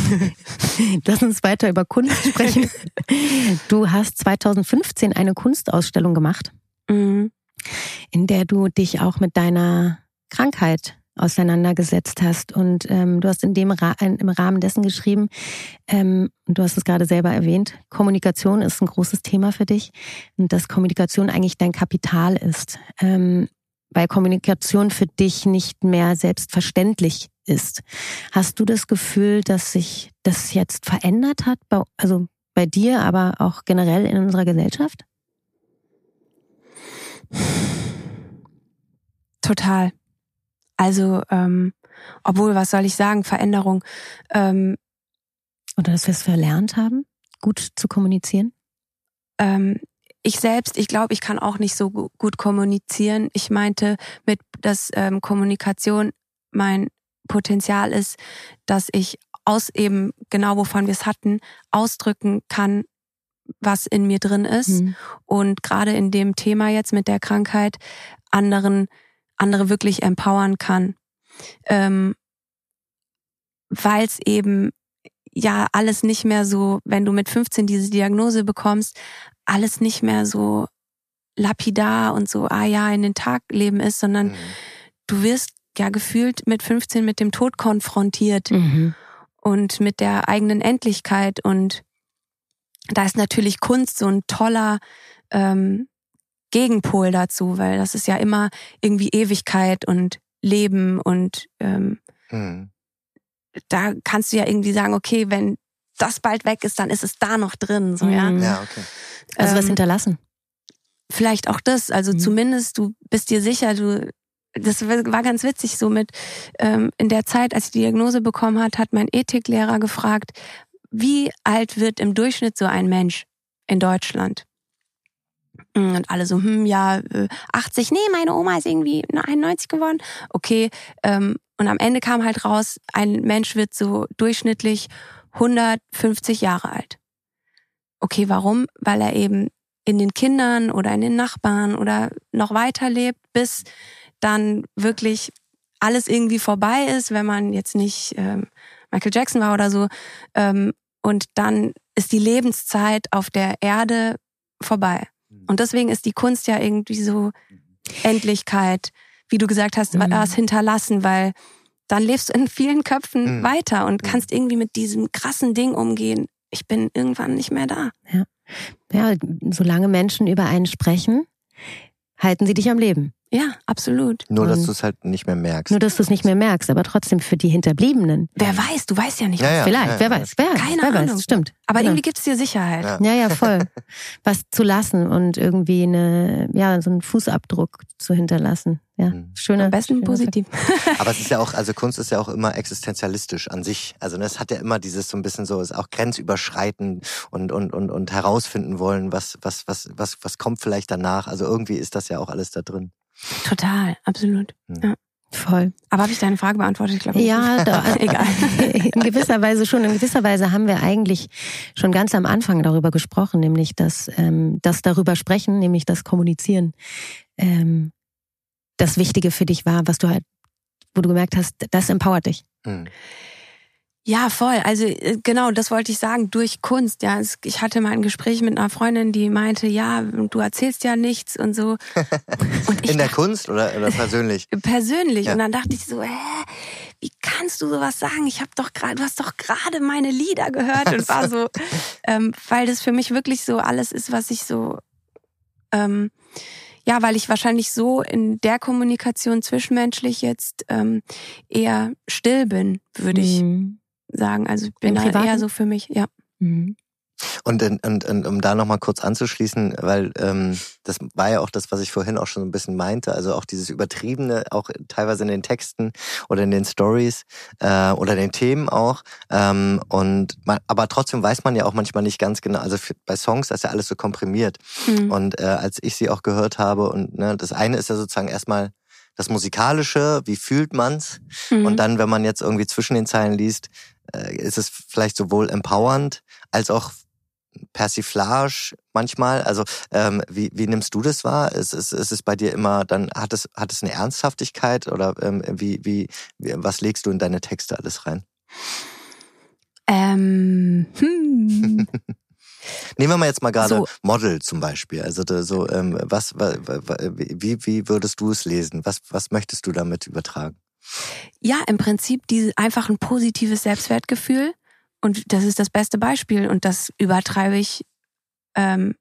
Lass uns weiter über Kunst sprechen. Du hast 2015 eine Kunstausstellung gemacht, mhm. in der du dich auch mit deiner Krankheit auseinandergesetzt hast. Und ähm, du hast in dem Ra im Rahmen dessen geschrieben, ähm, du hast es gerade selber erwähnt, Kommunikation ist ein großes Thema für dich und dass Kommunikation eigentlich dein Kapital ist. Ähm, weil Kommunikation für dich nicht mehr selbstverständlich ist. Hast du das Gefühl, dass sich das jetzt verändert hat, also bei dir, aber auch generell in unserer Gesellschaft? Total. Also, ähm, obwohl, was soll ich sagen, Veränderung. Ähm, Oder dass wir es verlernt haben, gut zu kommunizieren? Ähm, ich selbst, ich glaube, ich kann auch nicht so gut kommunizieren. Ich meinte mit, dass ähm, Kommunikation mein Potenzial ist, dass ich aus eben genau wovon wir es hatten, ausdrücken kann, was in mir drin ist. Mhm. Und gerade in dem Thema jetzt mit der Krankheit anderen andere wirklich empowern kann. Ähm, Weil es eben ja alles nicht mehr so, wenn du mit 15 diese Diagnose bekommst, alles nicht mehr so lapidar und so, ah ja, in den Tag leben ist, sondern mhm. du wirst ja gefühlt mit 15 mit dem Tod konfrontiert mhm. und mit der eigenen Endlichkeit und da ist natürlich Kunst so ein toller ähm, Gegenpol dazu, weil das ist ja immer irgendwie Ewigkeit und Leben und ähm, mhm. da kannst du ja irgendwie sagen, okay, wenn das bald weg ist, dann ist es da noch drin, so ja. Mhm. Ja, okay. Also ähm, was hinterlassen. Vielleicht auch das, also mhm. zumindest du bist dir sicher, du das war ganz witzig so mit ähm, in der Zeit, als ich die Diagnose bekommen hat, hat mein Ethiklehrer gefragt, wie alt wird im Durchschnitt so ein Mensch in Deutschland? Und alle so, hm, ja, 80, äh, nee, meine Oma ist irgendwie 91 geworden. Okay, ähm, Und am Ende kam halt raus, ein Mensch wird so durchschnittlich 150 Jahre alt. Okay, warum? Weil er eben in den Kindern oder in den Nachbarn oder noch weiter lebt, bis dann wirklich alles irgendwie vorbei ist, wenn man jetzt nicht ähm, Michael Jackson war oder so. Ähm, und dann ist die Lebenszeit auf der Erde vorbei. Mhm. Und deswegen ist die Kunst ja irgendwie so Endlichkeit, wie du gesagt hast, mhm. was hinterlassen, weil dann lebst du in vielen Köpfen mhm. weiter und mhm. kannst irgendwie mit diesem krassen Ding umgehen. Ich bin irgendwann nicht mehr da. Ja. ja, solange Menschen über einen sprechen, halten sie dich am Leben. Ja, absolut. Nur, dass du es halt nicht mehr merkst. Nur, dass du es nicht mehr merkst, aber trotzdem für die Hinterbliebenen. Wer weiß, du weißt ja nicht. Ja, ja, Vielleicht, ja, wer weiß. Wer, Keine wer Ahnung. weiß, stimmt. Aber Genau. irgendwie gibt es dir Sicherheit. Ja. Ja, ja, voll. Was zu lassen und irgendwie eine, ja, so einen Fußabdruck zu hinterlassen. Ja, Mhm. schöne. Am besten schöne positiv. Aber es ist ja auch, also Kunst ist ja auch immer existenzialistisch an sich. Also es hat ja immer dieses so ein bisschen so, ist auch grenzüberschreitend und, und, und, und herausfinden wollen, was, was, was, was, was kommt vielleicht danach. Also irgendwie ist das ja auch alles da drin. Total, absolut. Voll. Aber habe ich deine Frage beantwortet? Ich glaube nicht. Ja, da, Egal. In gewisser Weise schon. In gewisser Weise haben wir eigentlich schon ganz am Anfang darüber gesprochen, nämlich dass ähm, das darüber sprechen, nämlich das Kommunizieren, ähm, das Wichtige für dich war, was du halt, wo du gemerkt hast, das empowert dich. Hm. Ja, voll. Also äh, genau, das wollte ich sagen, durch Kunst. Ja, ich hatte mal ein Gespräch mit einer Freundin, die meinte, ja, du erzählst ja nichts und so. Und ich In der dachte, Kunst oder, oder persönlich? persönlich. Ja. Und dann dachte ich so, hä, wie kannst du sowas sagen? Ich habe doch gerade, du hast doch gerade meine Lieder gehört und war so, ähm, weil das für mich wirklich so alles ist, was ich so, ähm, ja, weil ich wahrscheinlich so in der Kommunikation zwischenmenschlich jetzt ähm, eher still bin, würde ich Mhm. Sagen. Also ich bin Im da Privaten? eher so für mich, ja. Mhm. Und, und, und, und um da nochmal kurz anzuschließen, weil ähm, das war ja auch das, was ich vorhin auch schon so ein bisschen meinte, also auch dieses Übertriebene, auch teilweise in den Texten oder in den Stories äh, oder den Themen auch. Ähm, und man, aber trotzdem weiß man ja auch manchmal nicht ganz genau, also für, bei Songs das ist ja alles so komprimiert. Mhm. Und äh, als ich sie auch gehört habe, und ne, das eine ist ja sozusagen erstmal das Musikalische, wie fühlt man's? Mhm. Und dann, wenn man jetzt irgendwie zwischen den Zeilen liest, ist es vielleicht sowohl empowernd als auch Persiflage manchmal. Also ähm, wie, wie nimmst du das wahr? Ist, ist, ist es bei dir immer dann hat es hat es eine Ernsthaftigkeit oder ähm, wie, wie was legst du in deine Texte alles rein? ähm, hm. Nehmen wir mal jetzt mal gerade So. Model zum Beispiel. Also so ähm, was wa- wa- wa- wie wie würdest du es lesen? Was was möchtest du damit übertragen? Ja, im Prinzip diese, einfach ein positives Selbstwertgefühl. Und das ist das beste Beispiel. Und das übertreibe ich, ähm,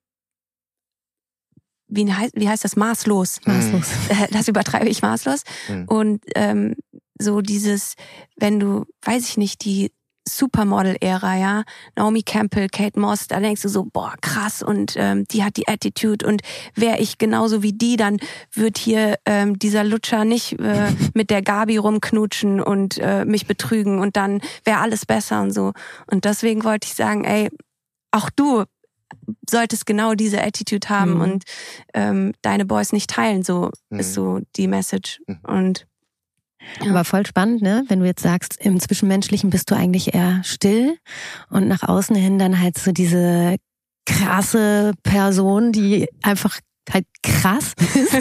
wie, heißt, wie heißt das? Maßlos. Maßlos. Äh, Das übertreibe ich maßlos. Mhm. Und ähm, so dieses, wenn du, weiß ich nicht, die Supermodel-Ära, ja, Naomi Campbell, Kate Moss, da denkst du so, boah, krass, und ähm, die hat die Attitude und wäre ich genauso wie die, dann wird hier ähm, dieser Lutscher nicht äh, mit der Gabi rumknutschen und äh, mich betrügen und dann wäre alles besser und so. Und deswegen wollte ich sagen, ey, auch du solltest genau diese Attitude haben Mhm. und ähm, deine Boys nicht teilen, so Mhm. ist so die Message. Mhm. Und Ja. Aber voll spannend, ne? Wenn du jetzt sagst, im Zwischenmenschlichen bist du eigentlich eher still und nach außen hin dann halt so diese krasse Person, die einfach halt krass ist.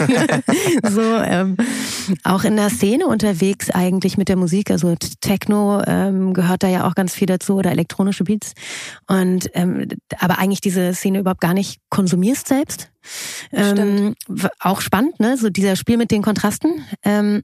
so ähm, auch in der Szene unterwegs eigentlich mit der Musik. Also Techno ähm, gehört da ja auch ganz viel dazu oder elektronische Beats. Und ähm, aber eigentlich diese Szene überhaupt gar nicht konsumierst selbst. Ähm, w- auch spannend, ne? So dieser Spiel mit den Kontrasten. Ähm,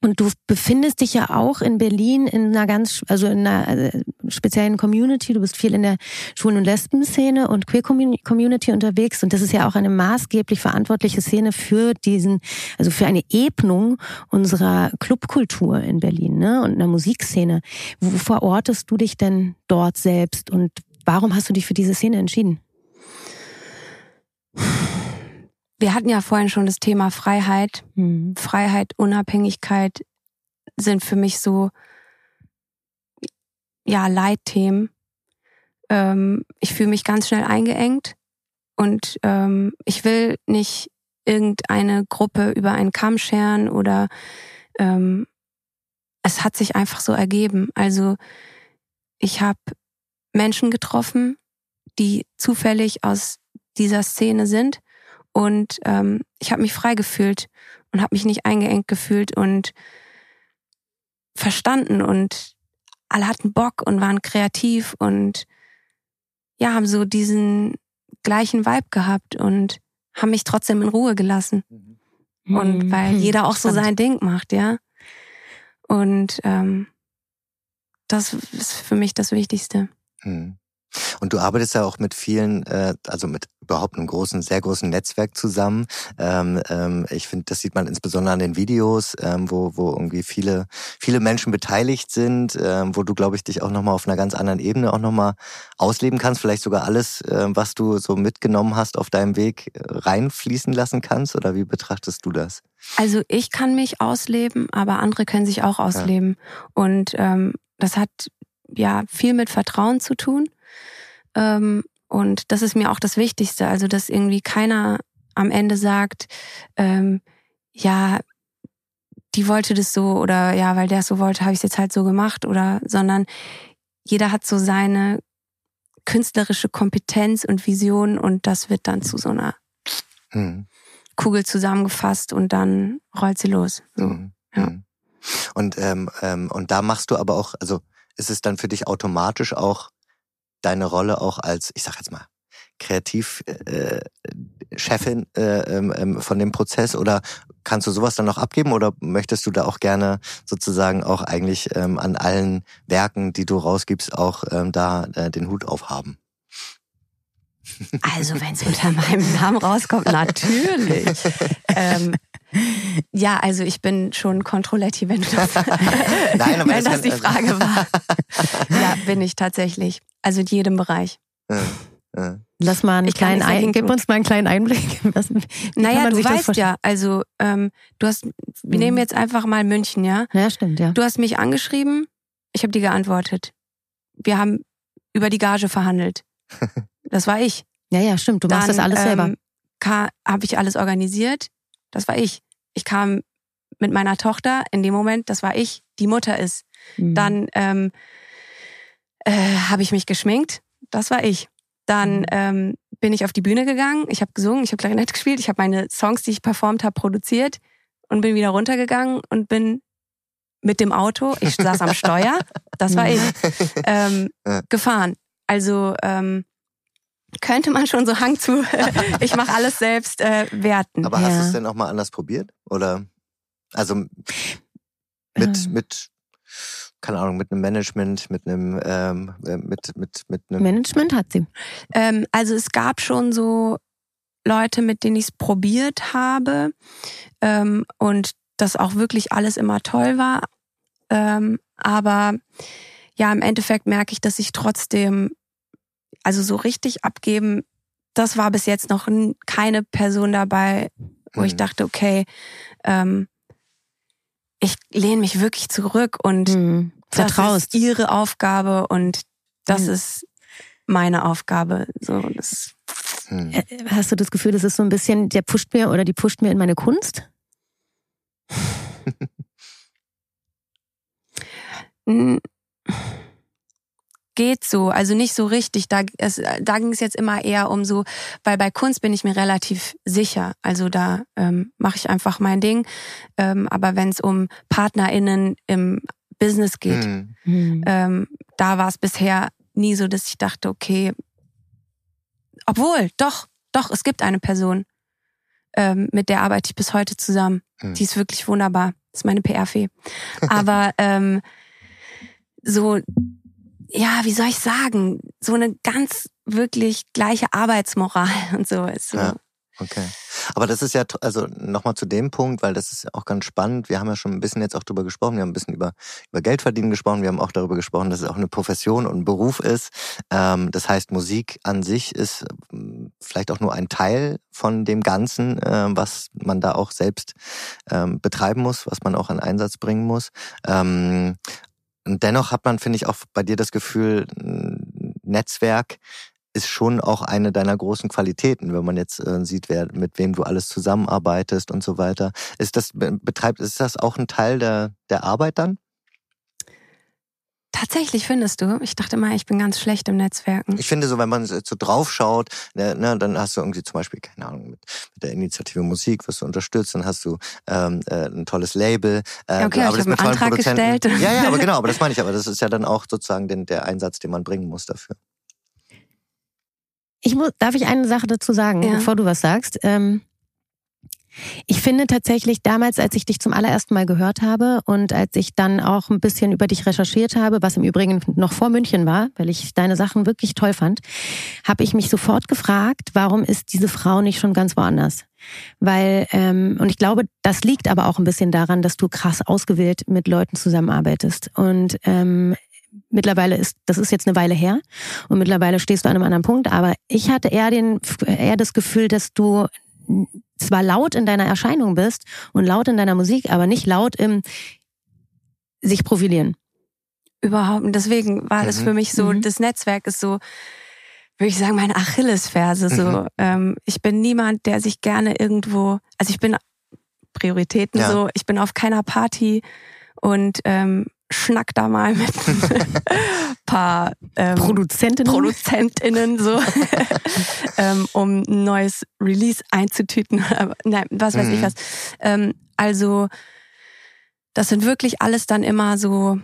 und du befindest dich ja auch in Berlin in einer ganz, also in einer äh, speziellen Community. Du bist viel in der Schwulen- und Lesben-Szene und Queer-Community unterwegs. Und das ist ja auch eine maßgeblich verantwortliche Szene für diesen, also für eine Ebnung unserer Clubkultur in Berlin, ne? Und einer Musikszene. Wo verortest du dich denn dort selbst? Und warum hast du dich für diese Szene entschieden? Wir hatten ja vorhin schon das Thema Freiheit. Hm. Freiheit, Unabhängigkeit sind für mich so, ja, Leitthemen. Ähm, ich fühle mich ganz schnell eingeengt und ähm, ich will nicht irgendeine Gruppe über einen Kamm scheren oder ähm, es hat sich einfach so ergeben. Also ich habe Menschen getroffen, die zufällig aus dieser Szene sind und ähm, ich habe mich frei gefühlt und habe mich nicht eingeengt gefühlt und verstanden und alle hatten Bock und waren kreativ und ja, haben so diesen gleichen Vibe gehabt und haben mich trotzdem in Ruhe gelassen. Mhm. Und weil mhm. jeder auch so sein Ding macht, ja. Und ähm, das ist für mich das Wichtigste. Mhm. Und du arbeitest ja auch mit vielen, äh, also mit überhaupt einem großen, sehr großen Netzwerk zusammen. Ähm, ähm, ich finde, das sieht man insbesondere an den Videos, ähm, wo, wo irgendwie viele, viele Menschen beteiligt sind, ähm, wo du, glaube ich, dich auch nochmal auf einer ganz anderen Ebene auch nochmal ausleben kannst. Vielleicht sogar alles, äh, was du so mitgenommen hast auf deinem Weg äh, reinfließen lassen kannst. Oder wie betrachtest du das? Also ich kann mich ausleben, aber andere können sich auch ausleben. Ja. Und ähm, das hat ja viel mit Vertrauen zu tun. Ähm, und das ist mir auch das Wichtigste. Also, dass irgendwie keiner am Ende sagt, ähm, ja, die wollte das so oder ja, weil der es so wollte, habe ich es jetzt halt so gemacht oder, sondern jeder hat so seine künstlerische Kompetenz und Vision und das wird dann zu so einer hm. Kugel zusammengefasst und dann rollt sie los. So, hm. ja. Hm. Und ähm, ähm, und da machst du aber auch, also ist es dann für dich automatisch auch deine Rolle auch als, ich sag jetzt mal, Kreativchefin äh, äh, ähm, ähm, von dem Prozess oder kannst du sowas dann noch abgeben oder möchtest du da auch gerne sozusagen auch eigentlich ähm, an allen Werken, die du rausgibst, auch ähm, da äh, den Hut aufhaben? Also wenn es unter meinem Namen rauskommt, natürlich. ähm, ja, also ich bin schon Kontrolletti, wenn, du das, Nein, wenn das die Frage war. ja, bin ich tatsächlich. Also in jedem Bereich. Ja, ja. Lass mal einen ich kleinen Ein gib uns mal einen kleinen Einblick. Was, naja, du weißt ja, also ähm, du hast, wir nehmen mhm. jetzt einfach mal München, ja? Ja, stimmt, ja. Du hast mich angeschrieben, ich habe dir geantwortet. Wir haben über die Gage verhandelt. Das war ich. Ja, ja, stimmt. Du Dann, machst das alles selber. Ähm, habe ich alles organisiert. Das war ich. Ich kam mit meiner Tochter in dem Moment, das war ich, die Mutter ist. Mhm. Dann ähm, äh, habe ich mich geschminkt. Das war ich. Dann mhm. ähm, bin ich auf die Bühne gegangen. Ich habe gesungen, ich habe Klarinette gespielt, ich habe meine Songs, die ich performt habe, produziert und bin wieder runtergegangen und bin mit dem Auto, ich saß am Steuer, das war ich, ähm, gefahren. Also ähm, könnte man schon so Hang zu, ich mache alles selbst äh, werten. Aber hast du es denn auch mal anders probiert? Oder also mit, ähm. mit keine Ahnung, mit einem Management, mit einem, ähm, äh, mit, mit, mit einem. Management hat sie. Ähm, also es gab schon so Leute, mit denen ich es probiert habe ähm, und das auch wirklich alles immer toll war. Ähm, aber ja, im Endeffekt merke ich, dass ich trotzdem, also so richtig abgeben, das war bis jetzt noch keine Person dabei, wo mhm. ich dachte, okay, ähm, ich lehne mich wirklich zurück und mhm. Vertraust. das ist ihre Aufgabe und das mhm. ist meine Aufgabe. So, das mhm. Hast du das Gefühl, das ist so ein bisschen, der pusht mir oder die pusht mir in meine Kunst? geht so, also nicht so richtig. Da, es, da ging es jetzt immer eher um so, weil bei Kunst bin ich mir relativ sicher. Also da ähm, mache ich einfach mein Ding. Ähm, aber wenn es um PartnerInnen im Business geht, mhm. ähm, da war es bisher nie so, dass ich dachte, okay, obwohl, doch, doch, es gibt eine Person, ähm, mit der arbeite ich bis heute zusammen. Mhm. Die ist wirklich wunderbar. Das ist meine PR-Fee. Aber ähm, so ja, wie soll ich sagen, so eine ganz wirklich gleiche Arbeitsmoral und so ist so. Ja, okay. Aber das ist ja, also nochmal zu dem Punkt, weil das ist auch ganz spannend. Wir haben ja schon ein bisschen jetzt auch drüber gesprochen. Wir haben ein bisschen über, über Geldverdienen gesprochen. Wir haben auch darüber gesprochen, dass es auch eine Profession und ein Beruf ist. Ähm, das heißt, Musik an sich ist hm, vielleicht auch nur ein Teil von dem Ganzen, äh, was man da auch selbst ähm, betreiben muss, was man auch an Einsatz bringen muss. Ähm, und dennoch hat man, finde ich, auch bei dir das Gefühl, Netzwerk ist schon auch eine deiner großen Qualitäten, wenn man jetzt äh, sieht, wer, mit wem du alles zusammenarbeitest und so weiter. Ist das, betreibt, ist das auch ein Teil der, der Arbeit dann? Tatsächlich findest du? Ich dachte mal, ich bin ganz schlecht im Netzwerken. Ich finde so, wenn man so drauf schaut, ne, ne, dann hast du irgendwie zum Beispiel, keine Ahnung, mit, mit der Initiative Musik, was du unterstützt, dann hast du ähm, äh, ein tolles Label. Äh, okay, aber das mit einen Antrag gestellt. Ja, ja, aber genau, aber das meine ich, aber das ist ja dann auch sozusagen den, der Einsatz, den man bringen muss dafür. Ich muss, darf ich eine Sache dazu sagen, ja. bevor du was sagst? Ähm, ich finde tatsächlich damals, als ich dich zum allerersten Mal gehört habe und als ich dann auch ein bisschen über dich recherchiert habe, was im Übrigen noch vor München war, weil ich deine Sachen wirklich toll fand, habe ich mich sofort gefragt, warum ist diese Frau nicht schon ganz woanders? Weil, ähm, und ich glaube, das liegt aber auch ein bisschen daran, dass du krass ausgewählt mit Leuten zusammenarbeitest. Und ähm, mittlerweile ist, das ist jetzt eine Weile her und mittlerweile stehst du an einem anderen Punkt, aber ich hatte eher den, eher das Gefühl, dass du zwar laut in deiner Erscheinung bist und laut in deiner Musik, aber nicht laut im sich profilieren. Überhaupt. Und deswegen war mhm. das für mich so, mhm. das Netzwerk ist so, würde ich sagen, meine Achillesferse. So, mhm. ähm, ich bin niemand, der sich gerne irgendwo, also ich bin Prioritäten ja. so, ich bin auf keiner Party und ähm, schnack da mal mit ein paar ähm, Produzentinnen, Produzentinnen so, ähm, um ein neues Release einzutüten. Nein, was weiß mhm. ich was. Ähm, also das sind wirklich alles dann immer so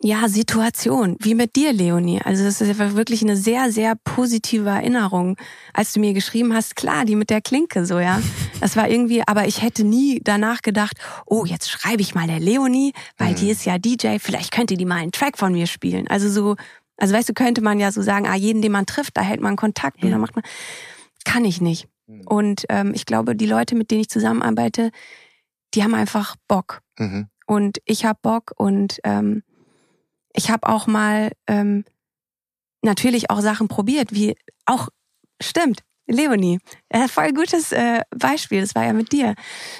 ja, Situation, wie mit dir, Leonie. Also das ist wirklich eine sehr, sehr positive Erinnerung, als du mir geschrieben hast, klar, die mit der Klinke so, ja. Das war irgendwie, aber ich hätte nie danach gedacht, oh, jetzt schreibe ich mal der Leonie, weil mhm. die ist ja DJ, vielleicht könnte die mal einen Track von mir spielen. Also so, also weißt du, könnte man ja so sagen, ah, jeden, den man trifft, da hält man Kontakt ja. und dann macht man, kann ich nicht. Mhm. Und ähm, ich glaube, die Leute, mit denen ich zusammenarbeite, die haben einfach Bock. Mhm. Und ich habe Bock und ähm, ich habe auch mal ähm, natürlich auch Sachen probiert, wie auch stimmt. Leonie, äh, voll gutes äh, Beispiel. Das war ja mit dir.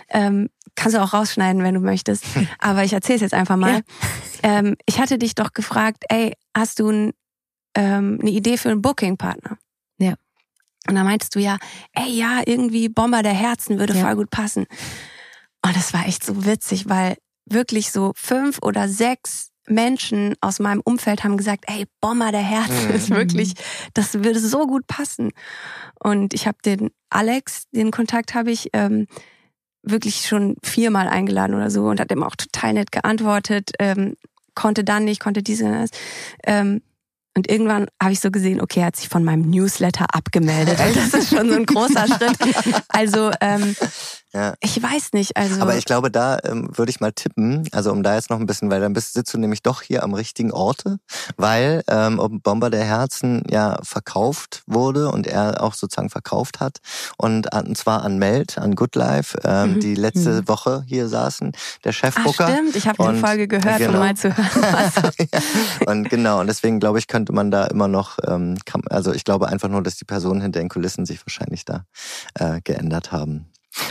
Ähm, kannst du auch rausschneiden, wenn du möchtest. Aber ich erzähle es jetzt einfach mal. Ja. Ähm, ich hatte dich doch gefragt, ey, hast du ein, ähm, eine Idee für einen Booking-Partner? Ja. Und da meintest du ja, ey, ja, irgendwie Bomber der Herzen würde ja. voll gut passen. Und das war echt so witzig, weil wirklich so fünf oder sechs Menschen aus meinem Umfeld haben gesagt, ey, Bomber der Herzen mhm. ist wirklich, das würde so gut passen. Und ich habe den Alex, den Kontakt habe ich ähm, wirklich schon viermal eingeladen oder so und hat ihm auch total nett geantwortet, ähm, konnte dann nicht, konnte diese. Ähm, und irgendwann habe ich so gesehen, okay, er hat sich von meinem Newsletter abgemeldet. das ist schon so ein großer Schritt. Also ähm, ja. Ich weiß nicht. Also Aber ich glaube, da ähm, würde ich mal tippen, also um da jetzt noch ein bisschen, weil dann bist, sitzt du nämlich doch hier am richtigen Orte, weil ähm, Bomber der Herzen ja verkauft wurde und er auch sozusagen verkauft hat. Und, an, und zwar an Meld, an Good Life, ähm, mhm. die letzte mhm. Woche hier saßen, der Chefbooker. Ach, stimmt, ich habe die Folge gehört, genau. um mal zu hören. ja. Und genau, und deswegen glaube ich, könnte man da immer noch, ähm, kann, also ich glaube einfach nur, dass die Personen hinter den Kulissen sich wahrscheinlich da äh, geändert haben.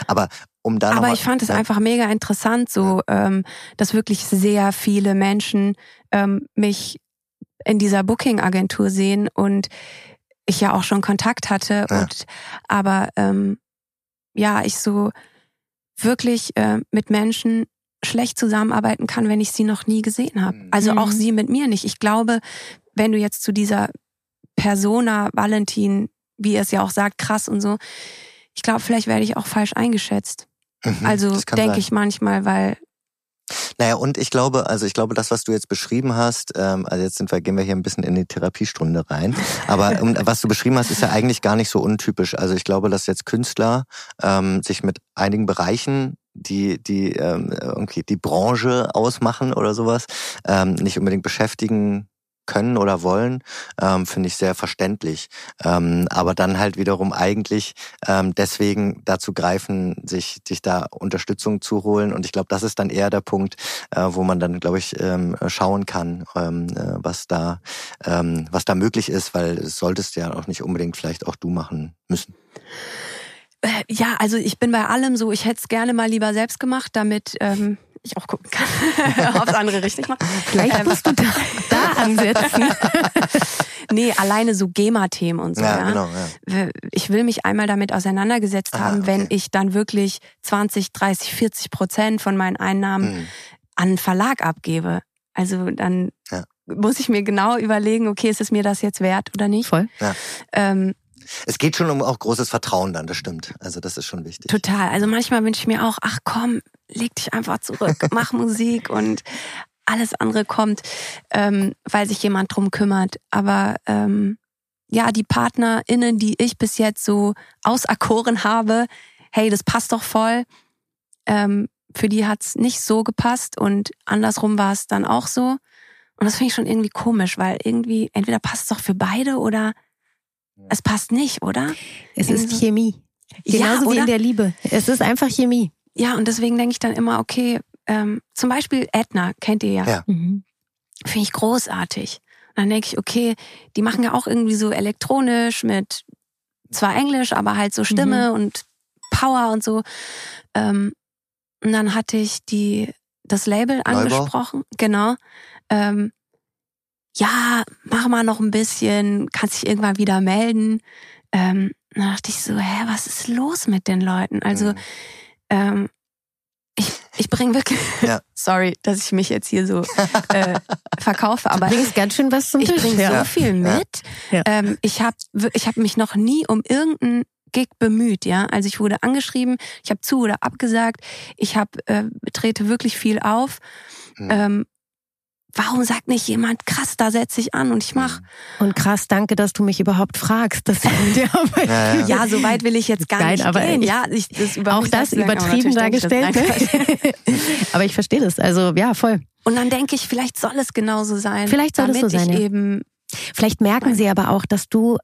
Aber um da Aber ich fand es einfach mega interessant, so ähm, dass wirklich sehr viele Menschen ähm, mich in dieser Booking-Agentur sehen und ich ja auch schon Kontakt hatte ja. und aber ähm, ja, ich so wirklich äh, mit Menschen schlecht zusammenarbeiten kann, wenn ich sie noch nie gesehen habe. Mhm. Also auch mhm. sie mit mir nicht. Ich glaube, wenn du jetzt zu dieser Persona Valentin, wie er es ja auch sagt, krass und so, ich glaube, vielleicht werde ich auch falsch eingeschätzt. Mhm, also denke ich manchmal, weil naja, und ich glaube, also ich glaube, das, was du jetzt beschrieben hast, ähm, also jetzt sind wir, gehen wir hier ein bisschen in die Therapiestunde rein. Aber um, was du beschrieben hast, ist ja eigentlich gar nicht so untypisch. Also ich glaube, dass jetzt Künstler ähm, sich mit einigen Bereichen die die ähm, irgendwie die Branche ausmachen oder sowas ähm, nicht unbedingt beschäftigen können oder wollen, ähm, finde ich sehr verständlich. Ähm, aber dann halt wiederum eigentlich ähm, deswegen dazu greifen, sich, sich da Unterstützung zu holen. Und ich glaube, das ist dann eher der Punkt, äh, wo man dann, glaube ich, ähm, schauen kann, ähm, äh, was da, ähm, was da möglich ist, weil es solltest ja auch nicht unbedingt vielleicht auch du machen müssen. Äh, ja, also ich bin bei allem so, ich hätte es gerne mal lieber selbst gemacht, damit ähm, ich auch gucken kann, ob es andere richtig machen. Vielleicht ähm, musst du da, da ansetzen. nee, alleine so GEMA-Themen und so. Ja, ja. Genau, ja. Ich will mich einmal damit auseinandergesetzt Aha, haben, okay. wenn ich dann wirklich 20, 30, 40 Prozent von meinen Einnahmen hm. an einen Verlag abgebe. Also dann Ja. muss ich mir genau überlegen, okay, ist es mir das jetzt wert oder nicht? Voll. Ähm, Es geht schon um auch großes Vertrauen dann, das stimmt. Also das ist schon wichtig. total. Also manchmal wünsche ich mir auch, ach komm, leg dich einfach zurück, mach Musik und alles andere kommt, ähm, weil sich jemand drum kümmert. Aber ähm, ja, die PartnerInnen, die ich bis jetzt so auserkoren habe, hey, das passt doch voll. Ähm, für die hat's nicht so gepasst und andersrum war es dann auch so. Und das finde ich schon irgendwie komisch, weil irgendwie entweder passt es doch für beide oder es passt nicht, oder? Es Irgendwie ist so- Chemie. Ja, Genauso wie in der Liebe. Es ist einfach Chemie. Ja, und deswegen denke ich dann immer, okay, ähm, zum Beispiel Edna, kennt ihr ja, Ja. Mhm. finde ich großartig. Und dann denke ich, okay, die machen ja auch irgendwie so elektronisch mit zwar Englisch, aber halt so Stimme und Power und so. Ähm, und dann hatte ich die das Label Neubau? angesprochen, genau. Ähm, ja, mach mal noch ein bisschen, kannst dich irgendwann wieder melden. Ähm, dann dachte ich so, hä, was ist los mit den Leuten? Also Mhm. ähm, ich, ich bringe wirklich, Ja. sorry, dass ich mich jetzt hier so äh, verkaufe, aber Du bringst ganz schön was zum ich Tisch. bringe ja. so viel mit. Ja. Ähm, ich habe ich hab mich noch nie um irgendeinen Gig bemüht, ja. Also ich wurde angeschrieben, ich habe zu oder abgesagt, ich habe äh, trete wirklich viel auf. Mhm. Ähm, warum sagt nicht jemand, krass, da setze ich an und ich mach. Und krass, danke, dass du mich überhaupt fragst, dass ich mit dir arbeite. Ja, ja. Ja, so weit will ich jetzt gar Nein, nicht aber gehen. ich- Ja, ich, das über Auch das übertrieben dargestellt. Ne? aber ich verstehe das. Also ja, voll. Und dann denke ich, vielleicht soll es genauso sein. Vielleicht soll es so sein, ich ja. eben Vielleicht merken sie aber auch, dass du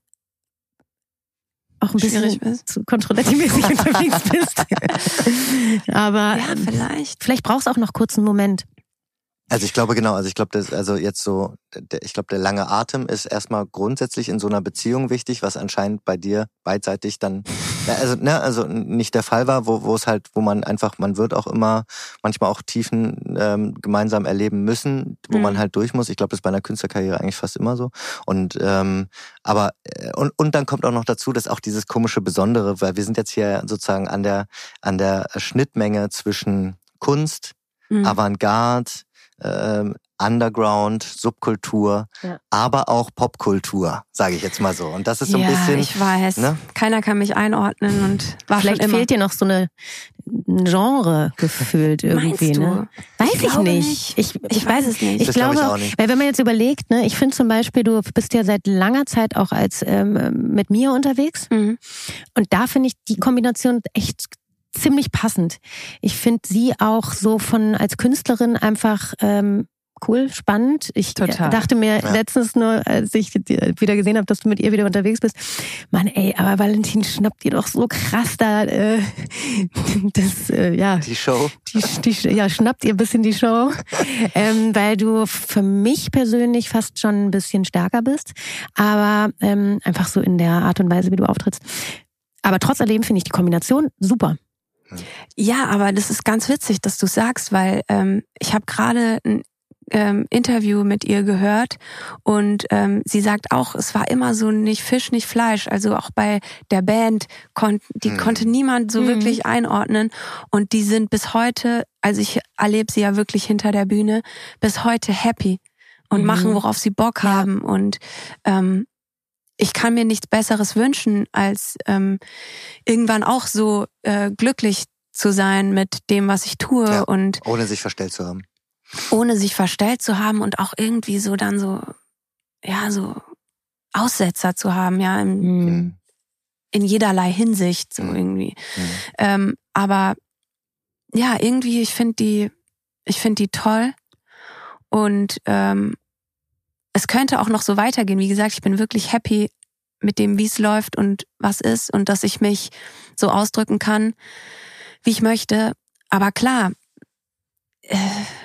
auch ein bisschen zu kontrolletti-mäßig unterwegs bist. aber Ja, vielleicht. vielleicht brauchst du auch noch kurz einen Moment. Also ich glaube genau, also ich glaube, das also jetzt so, der, ich glaube, der lange Atem ist erstmal grundsätzlich in so einer Beziehung wichtig, was anscheinend bei dir beidseitig dann, ja, also ne, also nicht der Fall war, wo wo es halt, wo man einfach, man wird auch immer manchmal auch Tiefen ähm, gemeinsam erleben müssen, wo Mhm. man halt durch muss. Ich glaube, das ist bei einer Künstlerkarriere eigentlich fast immer so. Und ähm, aber äh, und und dann kommt auch noch dazu, dass auch dieses komische Besondere, weil wir sind jetzt hier sozusagen an der an der Schnittmenge zwischen Kunst Mhm. Avantgarde, ähm, Underground, Subkultur, Ja. aber auch Popkultur, sage ich jetzt mal so. Und das ist so ein ja, bisschen. ich weiß. ne? Keiner kann mich einordnen und war Vielleicht fehlt dir noch so eine ein Genre gefühlt irgendwie. Ne? Weiß ich, glaube nicht. nicht. Ich, Ich weiß es nicht. Ich Das glaube glaube, ich auch nicht. weil wenn man jetzt überlegt, ne, ich finde zum Beispiel, du bist ja seit langer Zeit auch als ähm, mit mir unterwegs. Mhm. Und da finde ich die Kombination echt ziemlich passend. Ich finde sie auch so von als Künstlerin einfach ähm, cool, spannend. Ich Total. äh, dachte mir Ja. letztens nur, als ich wieder gesehen habe, dass du mit ihr wieder unterwegs bist, Mann, ey, aber Valentin schnappt ihr doch so krass da äh, das äh, ja Die Show. die, die, ja, schnappt ihr ein bisschen die Show, ähm, weil du für mich persönlich fast schon ein bisschen stärker bist, aber ähm, einfach so in der Art und Weise, wie du auftrittst. Aber trotz alledem finde ich die Kombination super. Ja, aber das ist ganz witzig, dass du sagst, weil ähm, ich habe gerade ein ähm, Interview mit ihr gehört und ähm, sie sagt auch, es war immer so nicht Fisch, nicht Fleisch. Also auch bei der Band kon die Mhm. konnte niemand so Mhm. wirklich einordnen und die sind bis heute, also ich erlebe sie ja wirklich hinter der Bühne, bis heute happy und Mhm. machen, worauf sie Bock Ja. haben und ähm, ich kann mir nichts Besseres wünschen, als ähm, irgendwann auch so äh, glücklich zu sein mit dem, was ich tue Ja. und Ohne sich verstellt zu haben. ohne sich verstellt zu haben und auch irgendwie so dann so, ja, so Aussetzer zu haben, ja, in, Mhm. in jederlei Hinsicht, so Mhm. irgendwie. Mhm. Ähm, aber ja, irgendwie, ich finde die, ich finde die toll und ähm, es könnte auch noch so weitergehen. Wie gesagt, ich bin wirklich happy mit dem, wie es läuft und was ist und dass ich mich so ausdrücken kann, wie ich möchte. Aber klar, äh,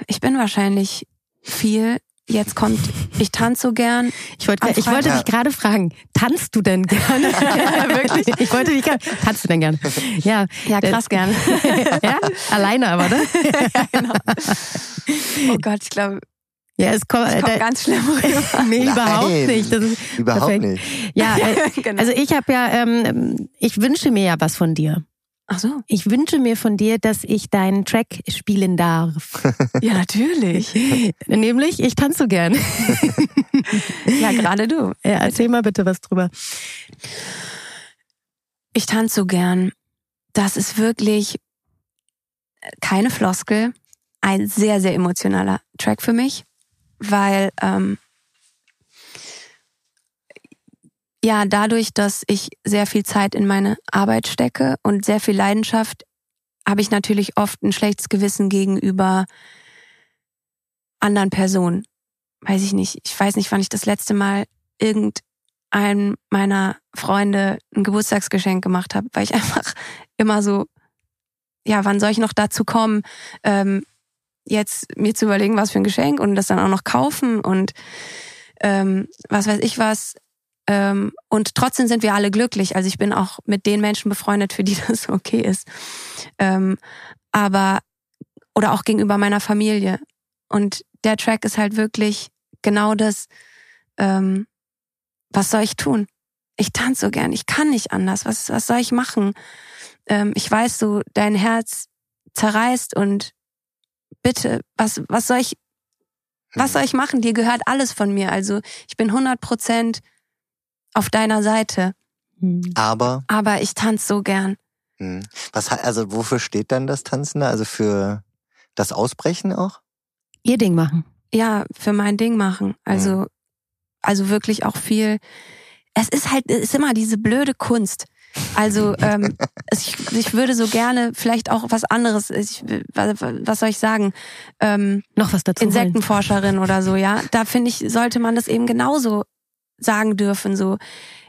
ich bin wahrscheinlich viel. Jetzt kommt, ich tanze so gern. Ich wollte, ich wollte dich gerade fragen, tanzt du denn gerne? Wirklich? Ich wollte dich gerne, tanzt du denn gern? Ja. Ja, krass gern. ja, alleine aber, ne? genau. Oh Gott, ich glaube, Ja, es kommt, es kommt äh, ganz schlimm rüber. nee, Nein. überhaupt nicht. Das ist, Überhaupt Perfekt. nicht. ja, äh, genau. Also ich habe ja, ähm, ich wünsche mir ja was von dir. Ach so. Ich wünsche mir von dir, dass ich deinen Track spielen darf. Ja, natürlich. Nämlich, ich tanze so gern. ja, gerade du. Ja, erzähl mal bitte was drüber. Ich tanze so gern. Das ist wirklich keine Floskel. Ein sehr, sehr emotionaler Track für mich, weil ähm, ja, dadurch, dass ich sehr viel Zeit in meine Arbeit stecke und sehr viel Leidenschaft, habe ich natürlich oft ein schlechtes Gewissen gegenüber anderen Personen. Weiß ich nicht. Ich weiß nicht, wann ich das letzte Mal irgendeinem meiner Freunde ein Geburtstagsgeschenk gemacht habe, weil ich einfach immer so, ja, wann soll ich noch dazu kommen, ähm, jetzt mir zu überlegen, was für ein Geschenk und das dann auch noch kaufen und ähm, was weiß ich was. Ähm, und trotzdem sind wir alle glücklich. Also ich bin auch mit den Menschen befreundet, für die das okay ist. Ähm, aber, oder auch gegenüber meiner Familie. Und der Track ist halt wirklich genau das, ähm, was soll ich tun? Ich tanze so gern, ich kann nicht anders. Was, was soll ich machen? Ähm, ich weiß, so dein Herz zerreißt und bitte, was, was soll ich, was soll ich machen? Dir gehört alles von mir. Also ich bin 100 Prozent auf deiner Seite. Hm. Aber. Aber ich tanze so gern. Hm. Was also wofür steht dann das Tanzen da? Also für das Ausbrechen auch? Ihr Ding machen. Ja, für mein Ding machen. Also, mhm. also wirklich auch viel. Es ist halt, es ist immer diese blöde Kunst. Also ähm, ich, ich würde so gerne vielleicht auch was anderes. Ich, was, soll ich sagen? Ähm, Noch was dazu. Insektenforscherin oder so, ja. Da finde ich, sollte man das eben genauso sagen dürfen, so,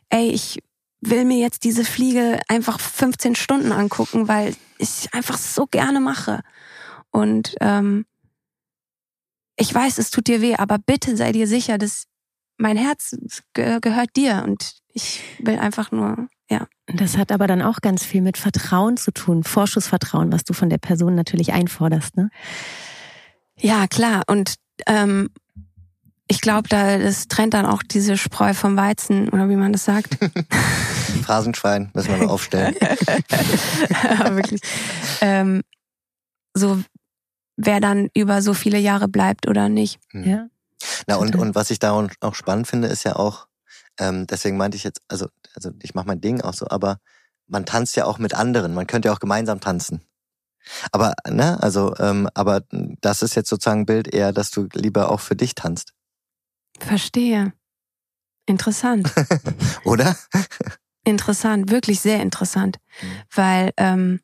ey, ich will mir jetzt diese Fliege einfach 15 Stunden angucken, weil ich einfach so gerne mache. Und ähm, ich weiß, es tut dir weh, aber bitte sei dir sicher, dass mein Herz ge gehört dir und ich will einfach nur, ja. Das hat aber dann auch ganz viel mit Vertrauen zu tun, Vorschussvertrauen, was du von der Person natürlich einforderst, ne? Ja, klar. Und ähm, ich glaube, da das trennt dann auch diese Spreu vom Weizen oder wie man das sagt. Phrasenschwein müssen wir noch aufstellen. ja, wirklich. Ähm, so wer dann über so viele Jahre bleibt oder nicht. Hm. Ja. Na und und was ich da auch spannend finde, ist ja auch, ähm, deswegen meinte ich jetzt, also also ich mache mein Ding auch so, aber man tanzt ja auch mit anderen. Man könnte ja auch gemeinsam tanzen. Aber ne, also ähm, aber das ist jetzt sozusagen ein Bild eher, dass du lieber auch für dich tanzt. Verstehe. Interessant. Oder? interessant, wirklich sehr interessant. Mhm. Weil, ähm,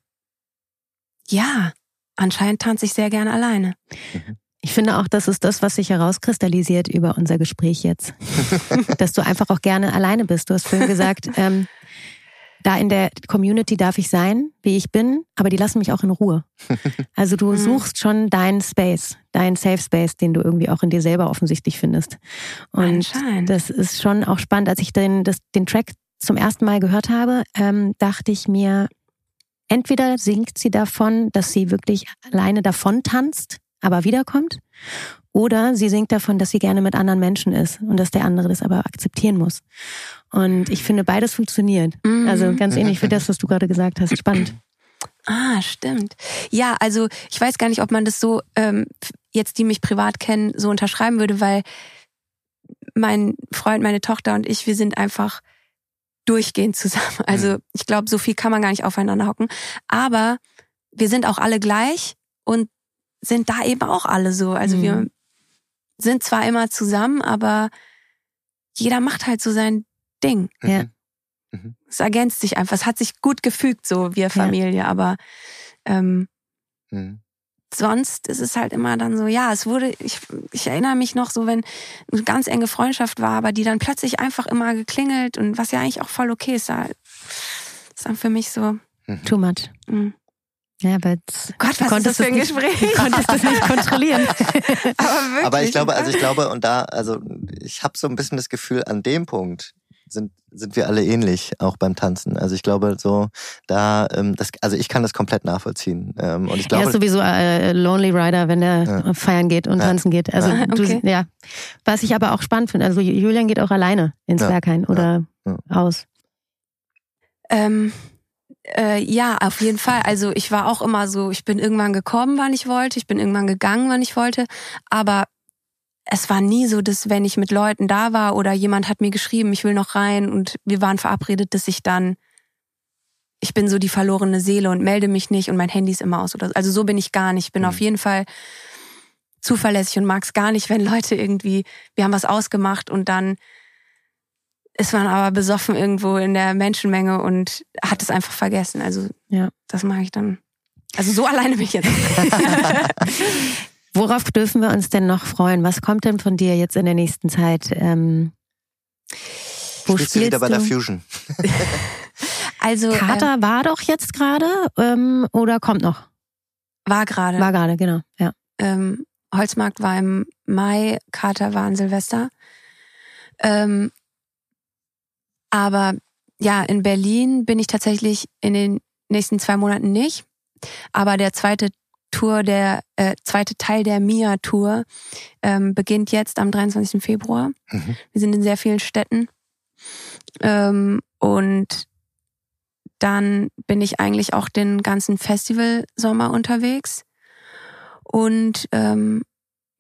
ja, anscheinend tanze ich sehr gerne alleine. Mhm. Ich finde auch, das ist das, was sich herauskristallisiert über unser Gespräch jetzt. Dass du einfach auch gerne alleine bist. Du hast vorhin gesagt, ähm, da in der Community darf ich sein, wie ich bin, aber die lassen mich auch in Ruhe. Also du mhm. suchst schon deinen Space, deinen Safe Space, den du irgendwie auch in dir selber offensichtlich findest. Und das ist schon auch spannend. Als ich den, das, den Track zum ersten Mal gehört habe, ähm, dachte ich mir, entweder singt sie davon, dass sie wirklich alleine davon tanzt, aber wiederkommt, oder sie singt davon, dass sie gerne mit anderen Menschen ist und dass der andere das aber akzeptieren muss. Und ich finde, beides funktioniert. Mhm. Also ganz ähnlich wie das, was du gerade gesagt hast. Spannend. Ah, stimmt. Ja, also ich weiß gar nicht, ob man das so ähm, jetzt, die mich privat kennen, so unterschreiben würde, weil mein Freund, meine Tochter und ich, wir sind einfach durchgehend zusammen. Also mhm. ich glaube, so viel kann man gar nicht aufeinander hocken. Aber wir sind auch alle gleich und sind da eben auch alle so. Also mhm. wir sind zwar immer zusammen, aber jeder macht halt so sein Ding. Mhm. Ja. Mhm. Es ergänzt sich einfach. Es hat sich gut gefügt, so wir Familie, ja. aber ähm, mhm. sonst ist es halt immer dann so, ja, es wurde, ich, ich erinnere mich noch so, wenn eine ganz enge Freundschaft war, aber die dann plötzlich einfach immer geklingelt und was ja eigentlich auch voll okay ist, da ist dann für mich so. Mhm. Too much. Mhm. Ja, aber jetzt Gott, was ist das für ein Gespräch? Du konntest das nicht kontrollieren. aber, wirklich, aber ich glaube, also ich glaube, und da, also ich habe so ein bisschen das Gefühl, an dem Punkt sind sind wir alle ähnlich, auch beim Tanzen. Also ich glaube, so da, ähm, das, also ich kann das komplett nachvollziehen. Ähm, und ich glaube, er ist sowieso äh, Lonely Rider, wenn er ja. feiern geht und ja. tanzen geht. Also okay. du, ja, was ich aber auch spannend finde. Also Julian geht auch alleine ins ja. Berghain oder aus. Ähm, Äh, ja, auf jeden Fall. Also ich war auch immer so, ich bin irgendwann gekommen, wann ich wollte, ich bin irgendwann gegangen, wann ich wollte. Aber es war nie so, dass wenn ich mit Leuten da war oder jemand hat mir geschrieben, ich will noch rein und wir waren verabredet, dass ich dann, ich bin so die verlorene Seele und melde mich nicht und mein Handy ist immer aus oder so. Also so bin ich gar nicht. Ich bin Mhm. auf jeden Fall zuverlässig und mag es gar nicht, wenn Leute irgendwie, wir haben was ausgemacht und dann ist man aber besoffen irgendwo in der Menschenmenge und hat es einfach vergessen. Also Ja. das mache ich dann. Also so alleine bin ich jetzt. Worauf dürfen wir uns denn noch freuen? Was kommt denn von dir jetzt in der nächsten Zeit? Ähm, wo Spielst du wieder bei der Fusion? Also Kater war doch jetzt gerade ähm, oder kommt noch? war gerade. War gerade, genau. Ja. ähm, Holzmarkt war im Mai, Kater war an Silvester. Ähm, aber ja, in Berlin bin ich tatsächlich in den nächsten zwei Monaten nicht. Aber der zweite Tour, der äh, zweite Teil der Mia Tour ähm, beginnt jetzt am 23. Februar. Mhm. Wir sind in sehr vielen Städten. Ähm, und dann bin ich eigentlich auch den ganzen Festival-Sommer unterwegs. Und ähm,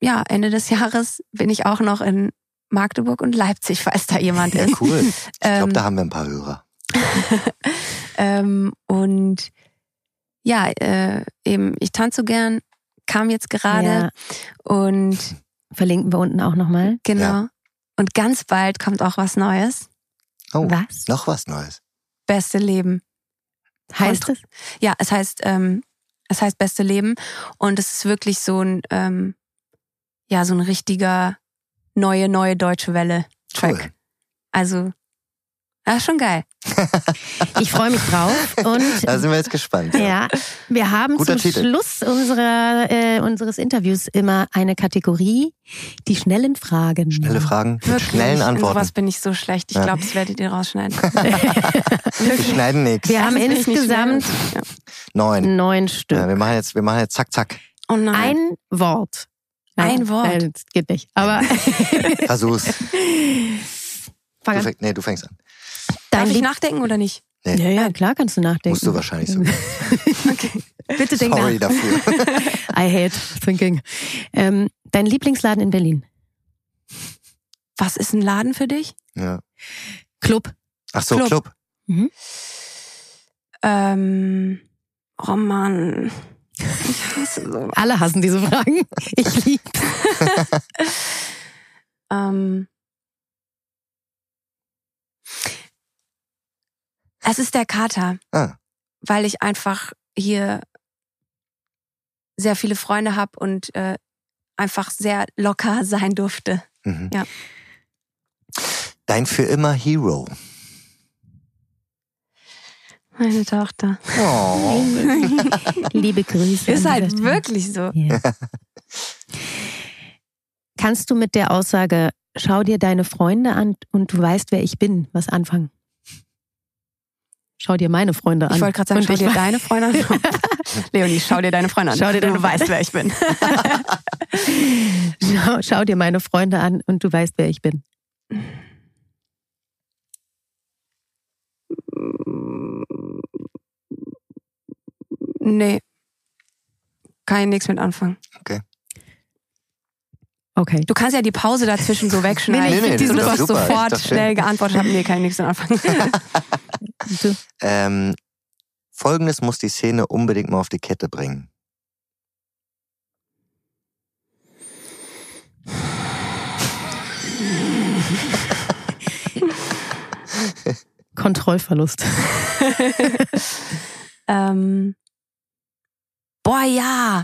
ja, Ende des Jahres bin ich auch noch in Magdeburg und Leipzig, falls da jemand ist. Cool. Ich glaube, Ähm, da haben wir ein paar Hörer. ähm, und ja, äh, eben, ich tanze so gern, kam jetzt gerade ja. und Verlinken wir unten auch nochmal. genau. Ja. Und ganz bald kommt auch was Neues. Oh, Was? noch was Neues. Beste Leben. Heißt es? Ja, es heißt, ähm, es heißt Beste Leben und es ist wirklich so ein, ähm, ja, so ein richtiger neue, neue deutsche Welle Track. Cool. Also, ja, schon geil. Ich freue mich drauf. Und Da sind wir jetzt gespannt. ja, wir haben Guter zum Titel. Schluss unserer, äh, unseres Interviews immer eine Kategorie, die schnellen Fragen. Schnelle Fragen mit Wirklich. schnellen Antworten. sowas bin ich so schlecht. Ich Ja. glaube, das werdet ihr rausschneiden. Wir schneiden nichts. Wir haben ist insgesamt. Ja. Neun. neun Stück. Ja, wir machen jetzt, wir machen jetzt zack, zack. Oh nein. Ein Wort. Ein Wort. Nein, das geht nicht. Aber Versuch's. fang Du an. fäng, nee, du fängst an. Darf Dein ich Lieb nachdenken oder nicht? Nee. ja, ja, klar kannst du nachdenken. Musst du wahrscheinlich so. Okay. Bitte denk Sorry nach. dafür. I hate thinking. Ähm, dein Lieblingsladen in Berlin? Was ist ein Laden für dich? Ja. Club. Ach so, Club. Club. Ähm, oh Mann. Ich hasse so. Alle hassen diese Fragen. Ich lieb's. Ähm, es ist der Kater, Ah, weil ich einfach hier sehr viele Freunde habe und äh, einfach sehr locker sein durfte. mhm. Ja. Dein für immer Hero. Meine Tochter. Oh. Liebe Grüße. Ist halt wirklich so. Ja. Kannst du mit der Aussage, schau dir deine Freunde an und du weißt, wer ich bin, was anfangen? Schau dir meine Freunde an. Ich wollte gerade sagen, Und schau dir weiß- deine Freunde an. Leonie, schau dir deine Freunde an. Schau dir deine du weißt, wer ich bin. schau, schau dir meine Freunde an und du weißt, wer ich bin. Nee. Kann ich nichts mit anfangen. Okay. Du kannst ja die Pause dazwischen so wegschneiden. Nee, nee, nee, doch super, sofort schnell geantwortet haben. Nee, kann ich nichts mit anfangen. Du, Ähm, Folgendes muss die Szene unbedingt mal auf die Kette bringen. Kontrollverlust. ähm, boah, ja.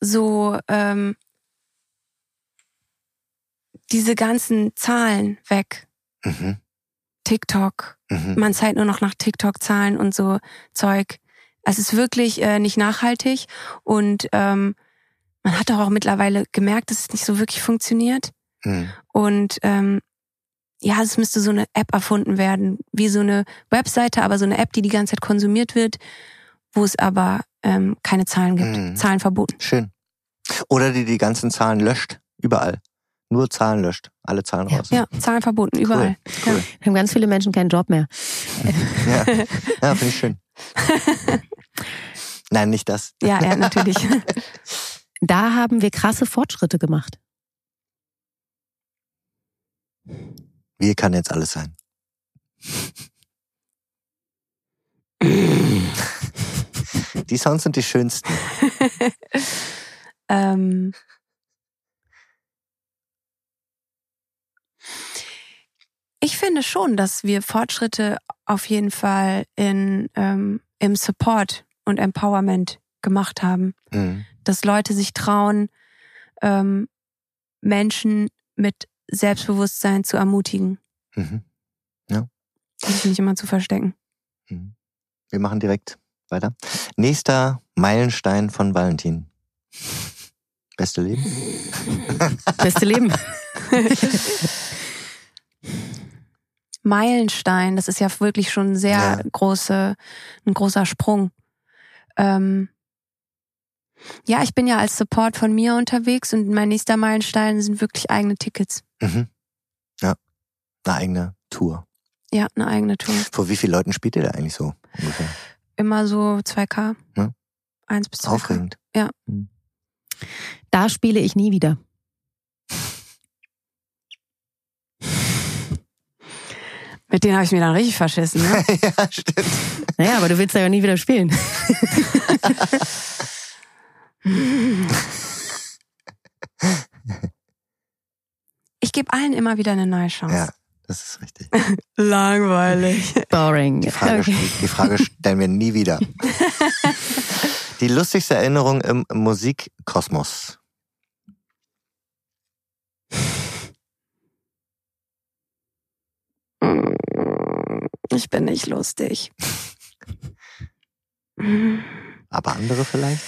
So, ähm, diese ganzen Zahlen weg. Mhm. TikTok. Mhm. Man zahlt nur noch nach TikTok-Zahlen und so Zeug. Es ist wirklich äh, nicht nachhaltig und ähm, man hat doch auch mittlerweile gemerkt, dass es nicht so wirklich funktioniert. Mhm. Und ähm, ja, es müsste so eine App erfunden werden, wie so eine Webseite, aber so eine App, die die ganze Zeit konsumiert wird, wo es aber ähm, keine Zahlen gibt. Mhm. Zahlen verboten. Schön. Oder die die ganzen Zahlen löscht. Überall. Nur Zahlen löscht. Alle Zahlen Ja. raus. Ja, Zahlen verboten, überall. Cool. Wir haben ganz viele Menschen keinen Job mehr. Ja, ja finde ich schön. Nein, nicht das. Ja, ja, natürlich. Da haben wir krasse Fortschritte gemacht. Wie kann jetzt alles sein? Die Sounds sind die schönsten. ähm, ich finde schon, dass wir Fortschritte auf jeden Fall in, ähm, im Support und Empowerment gemacht haben. Mhm. Dass Leute sich trauen, ähm, Menschen mit Selbstbewusstsein zu ermutigen. Mhm. Sich nicht immer zu verstecken. Mhm. Wir machen direkt weiter. Nächster Meilenstein von Valentin. Beste Leben? Beste Leben. Meilenstein, das ist ja wirklich schon ein sehr Ja. große, ein großer Sprung. Ähm, ja, ich bin ja als Support von mir unterwegs und mein nächster Meilenstein sind wirklich eigene Tickets. Mhm. Ja. Eine eigene Tour. Ja, eine eigene Tour. Vor wie vielen Leuten spielt ihr da eigentlich so ungefähr? Immer so 2K. Ja. Eins bis 2K. Aufregend. Da spiele ich nie wieder. Mit denen habe ich mir dann richtig verschissen. Ne? ja, stimmt. Naja, aber du willst ja nie wieder spielen. Ich gebe allen immer wieder eine neue Chance. Ja, das ist richtig. Langweilig. Boring. Die Frage, Okay. die Frage stellen wir nie wieder. Die lustigste Erinnerung im Musikkosmos. Ich bin nicht lustig. Aber andere vielleicht?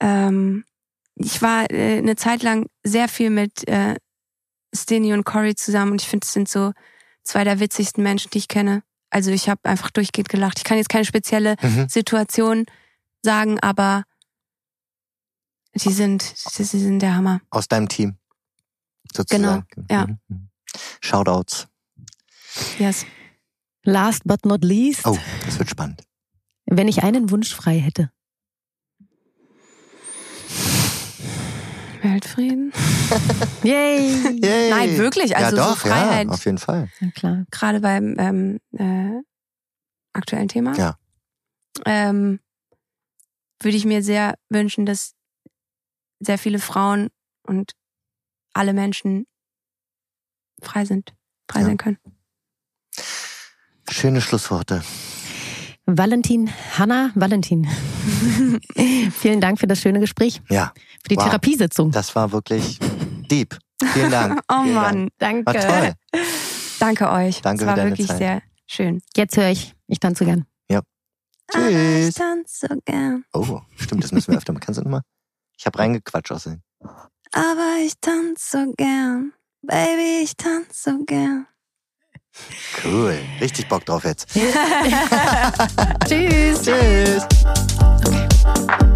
Ähm, ich war äh, eine Zeit lang sehr viel mit äh, Steny und Cory zusammen und ich finde, es sind so zwei der witzigsten Menschen, die ich kenne. Also ich habe einfach durchgehend gelacht. Ich kann jetzt keine spezielle Mhm. Situation sagen, aber die sind, die sind der Hammer. Aus deinem Team. Sozusagen. ja. Mhm. Shoutouts. Yes. Last but not least, Oh, das wird spannend. wenn ich einen Wunsch frei hätte. Weltfrieden? Yay! Yay. Nein, wirklich. Also ja, so doch, Freiheit. Ja, auf jeden Fall. Na klar. gerade beim ähm, äh, aktuellen Thema, Ja. ähm, würde ich mir sehr wünschen, dass sehr viele Frauen und alle Menschen frei sind, frei Ja. sein können. Schöne Schlussworte. Valentin, Hanna, Valentin. Vielen Dank für das schöne Gespräch, Ja, für die Wow. Therapiesitzung. das war wirklich deep. Vielen Dank. Oh Vielen Mann, Dank. danke. War toll. Danke euch. Danke es war wirklich Zeit. sehr schön. Jetzt höre ich, ich tanze gern. Tschüss. Ich tanze so gern. Oh, stimmt, das müssen wir öfter machen. Kannst du nochmal? Ich habe reingequatscht aussehen. Aber ich tanze so gern. Baby, ich tanze so gern. Cool. Richtig Bock drauf jetzt. Tschüss. Tschüss. Okay.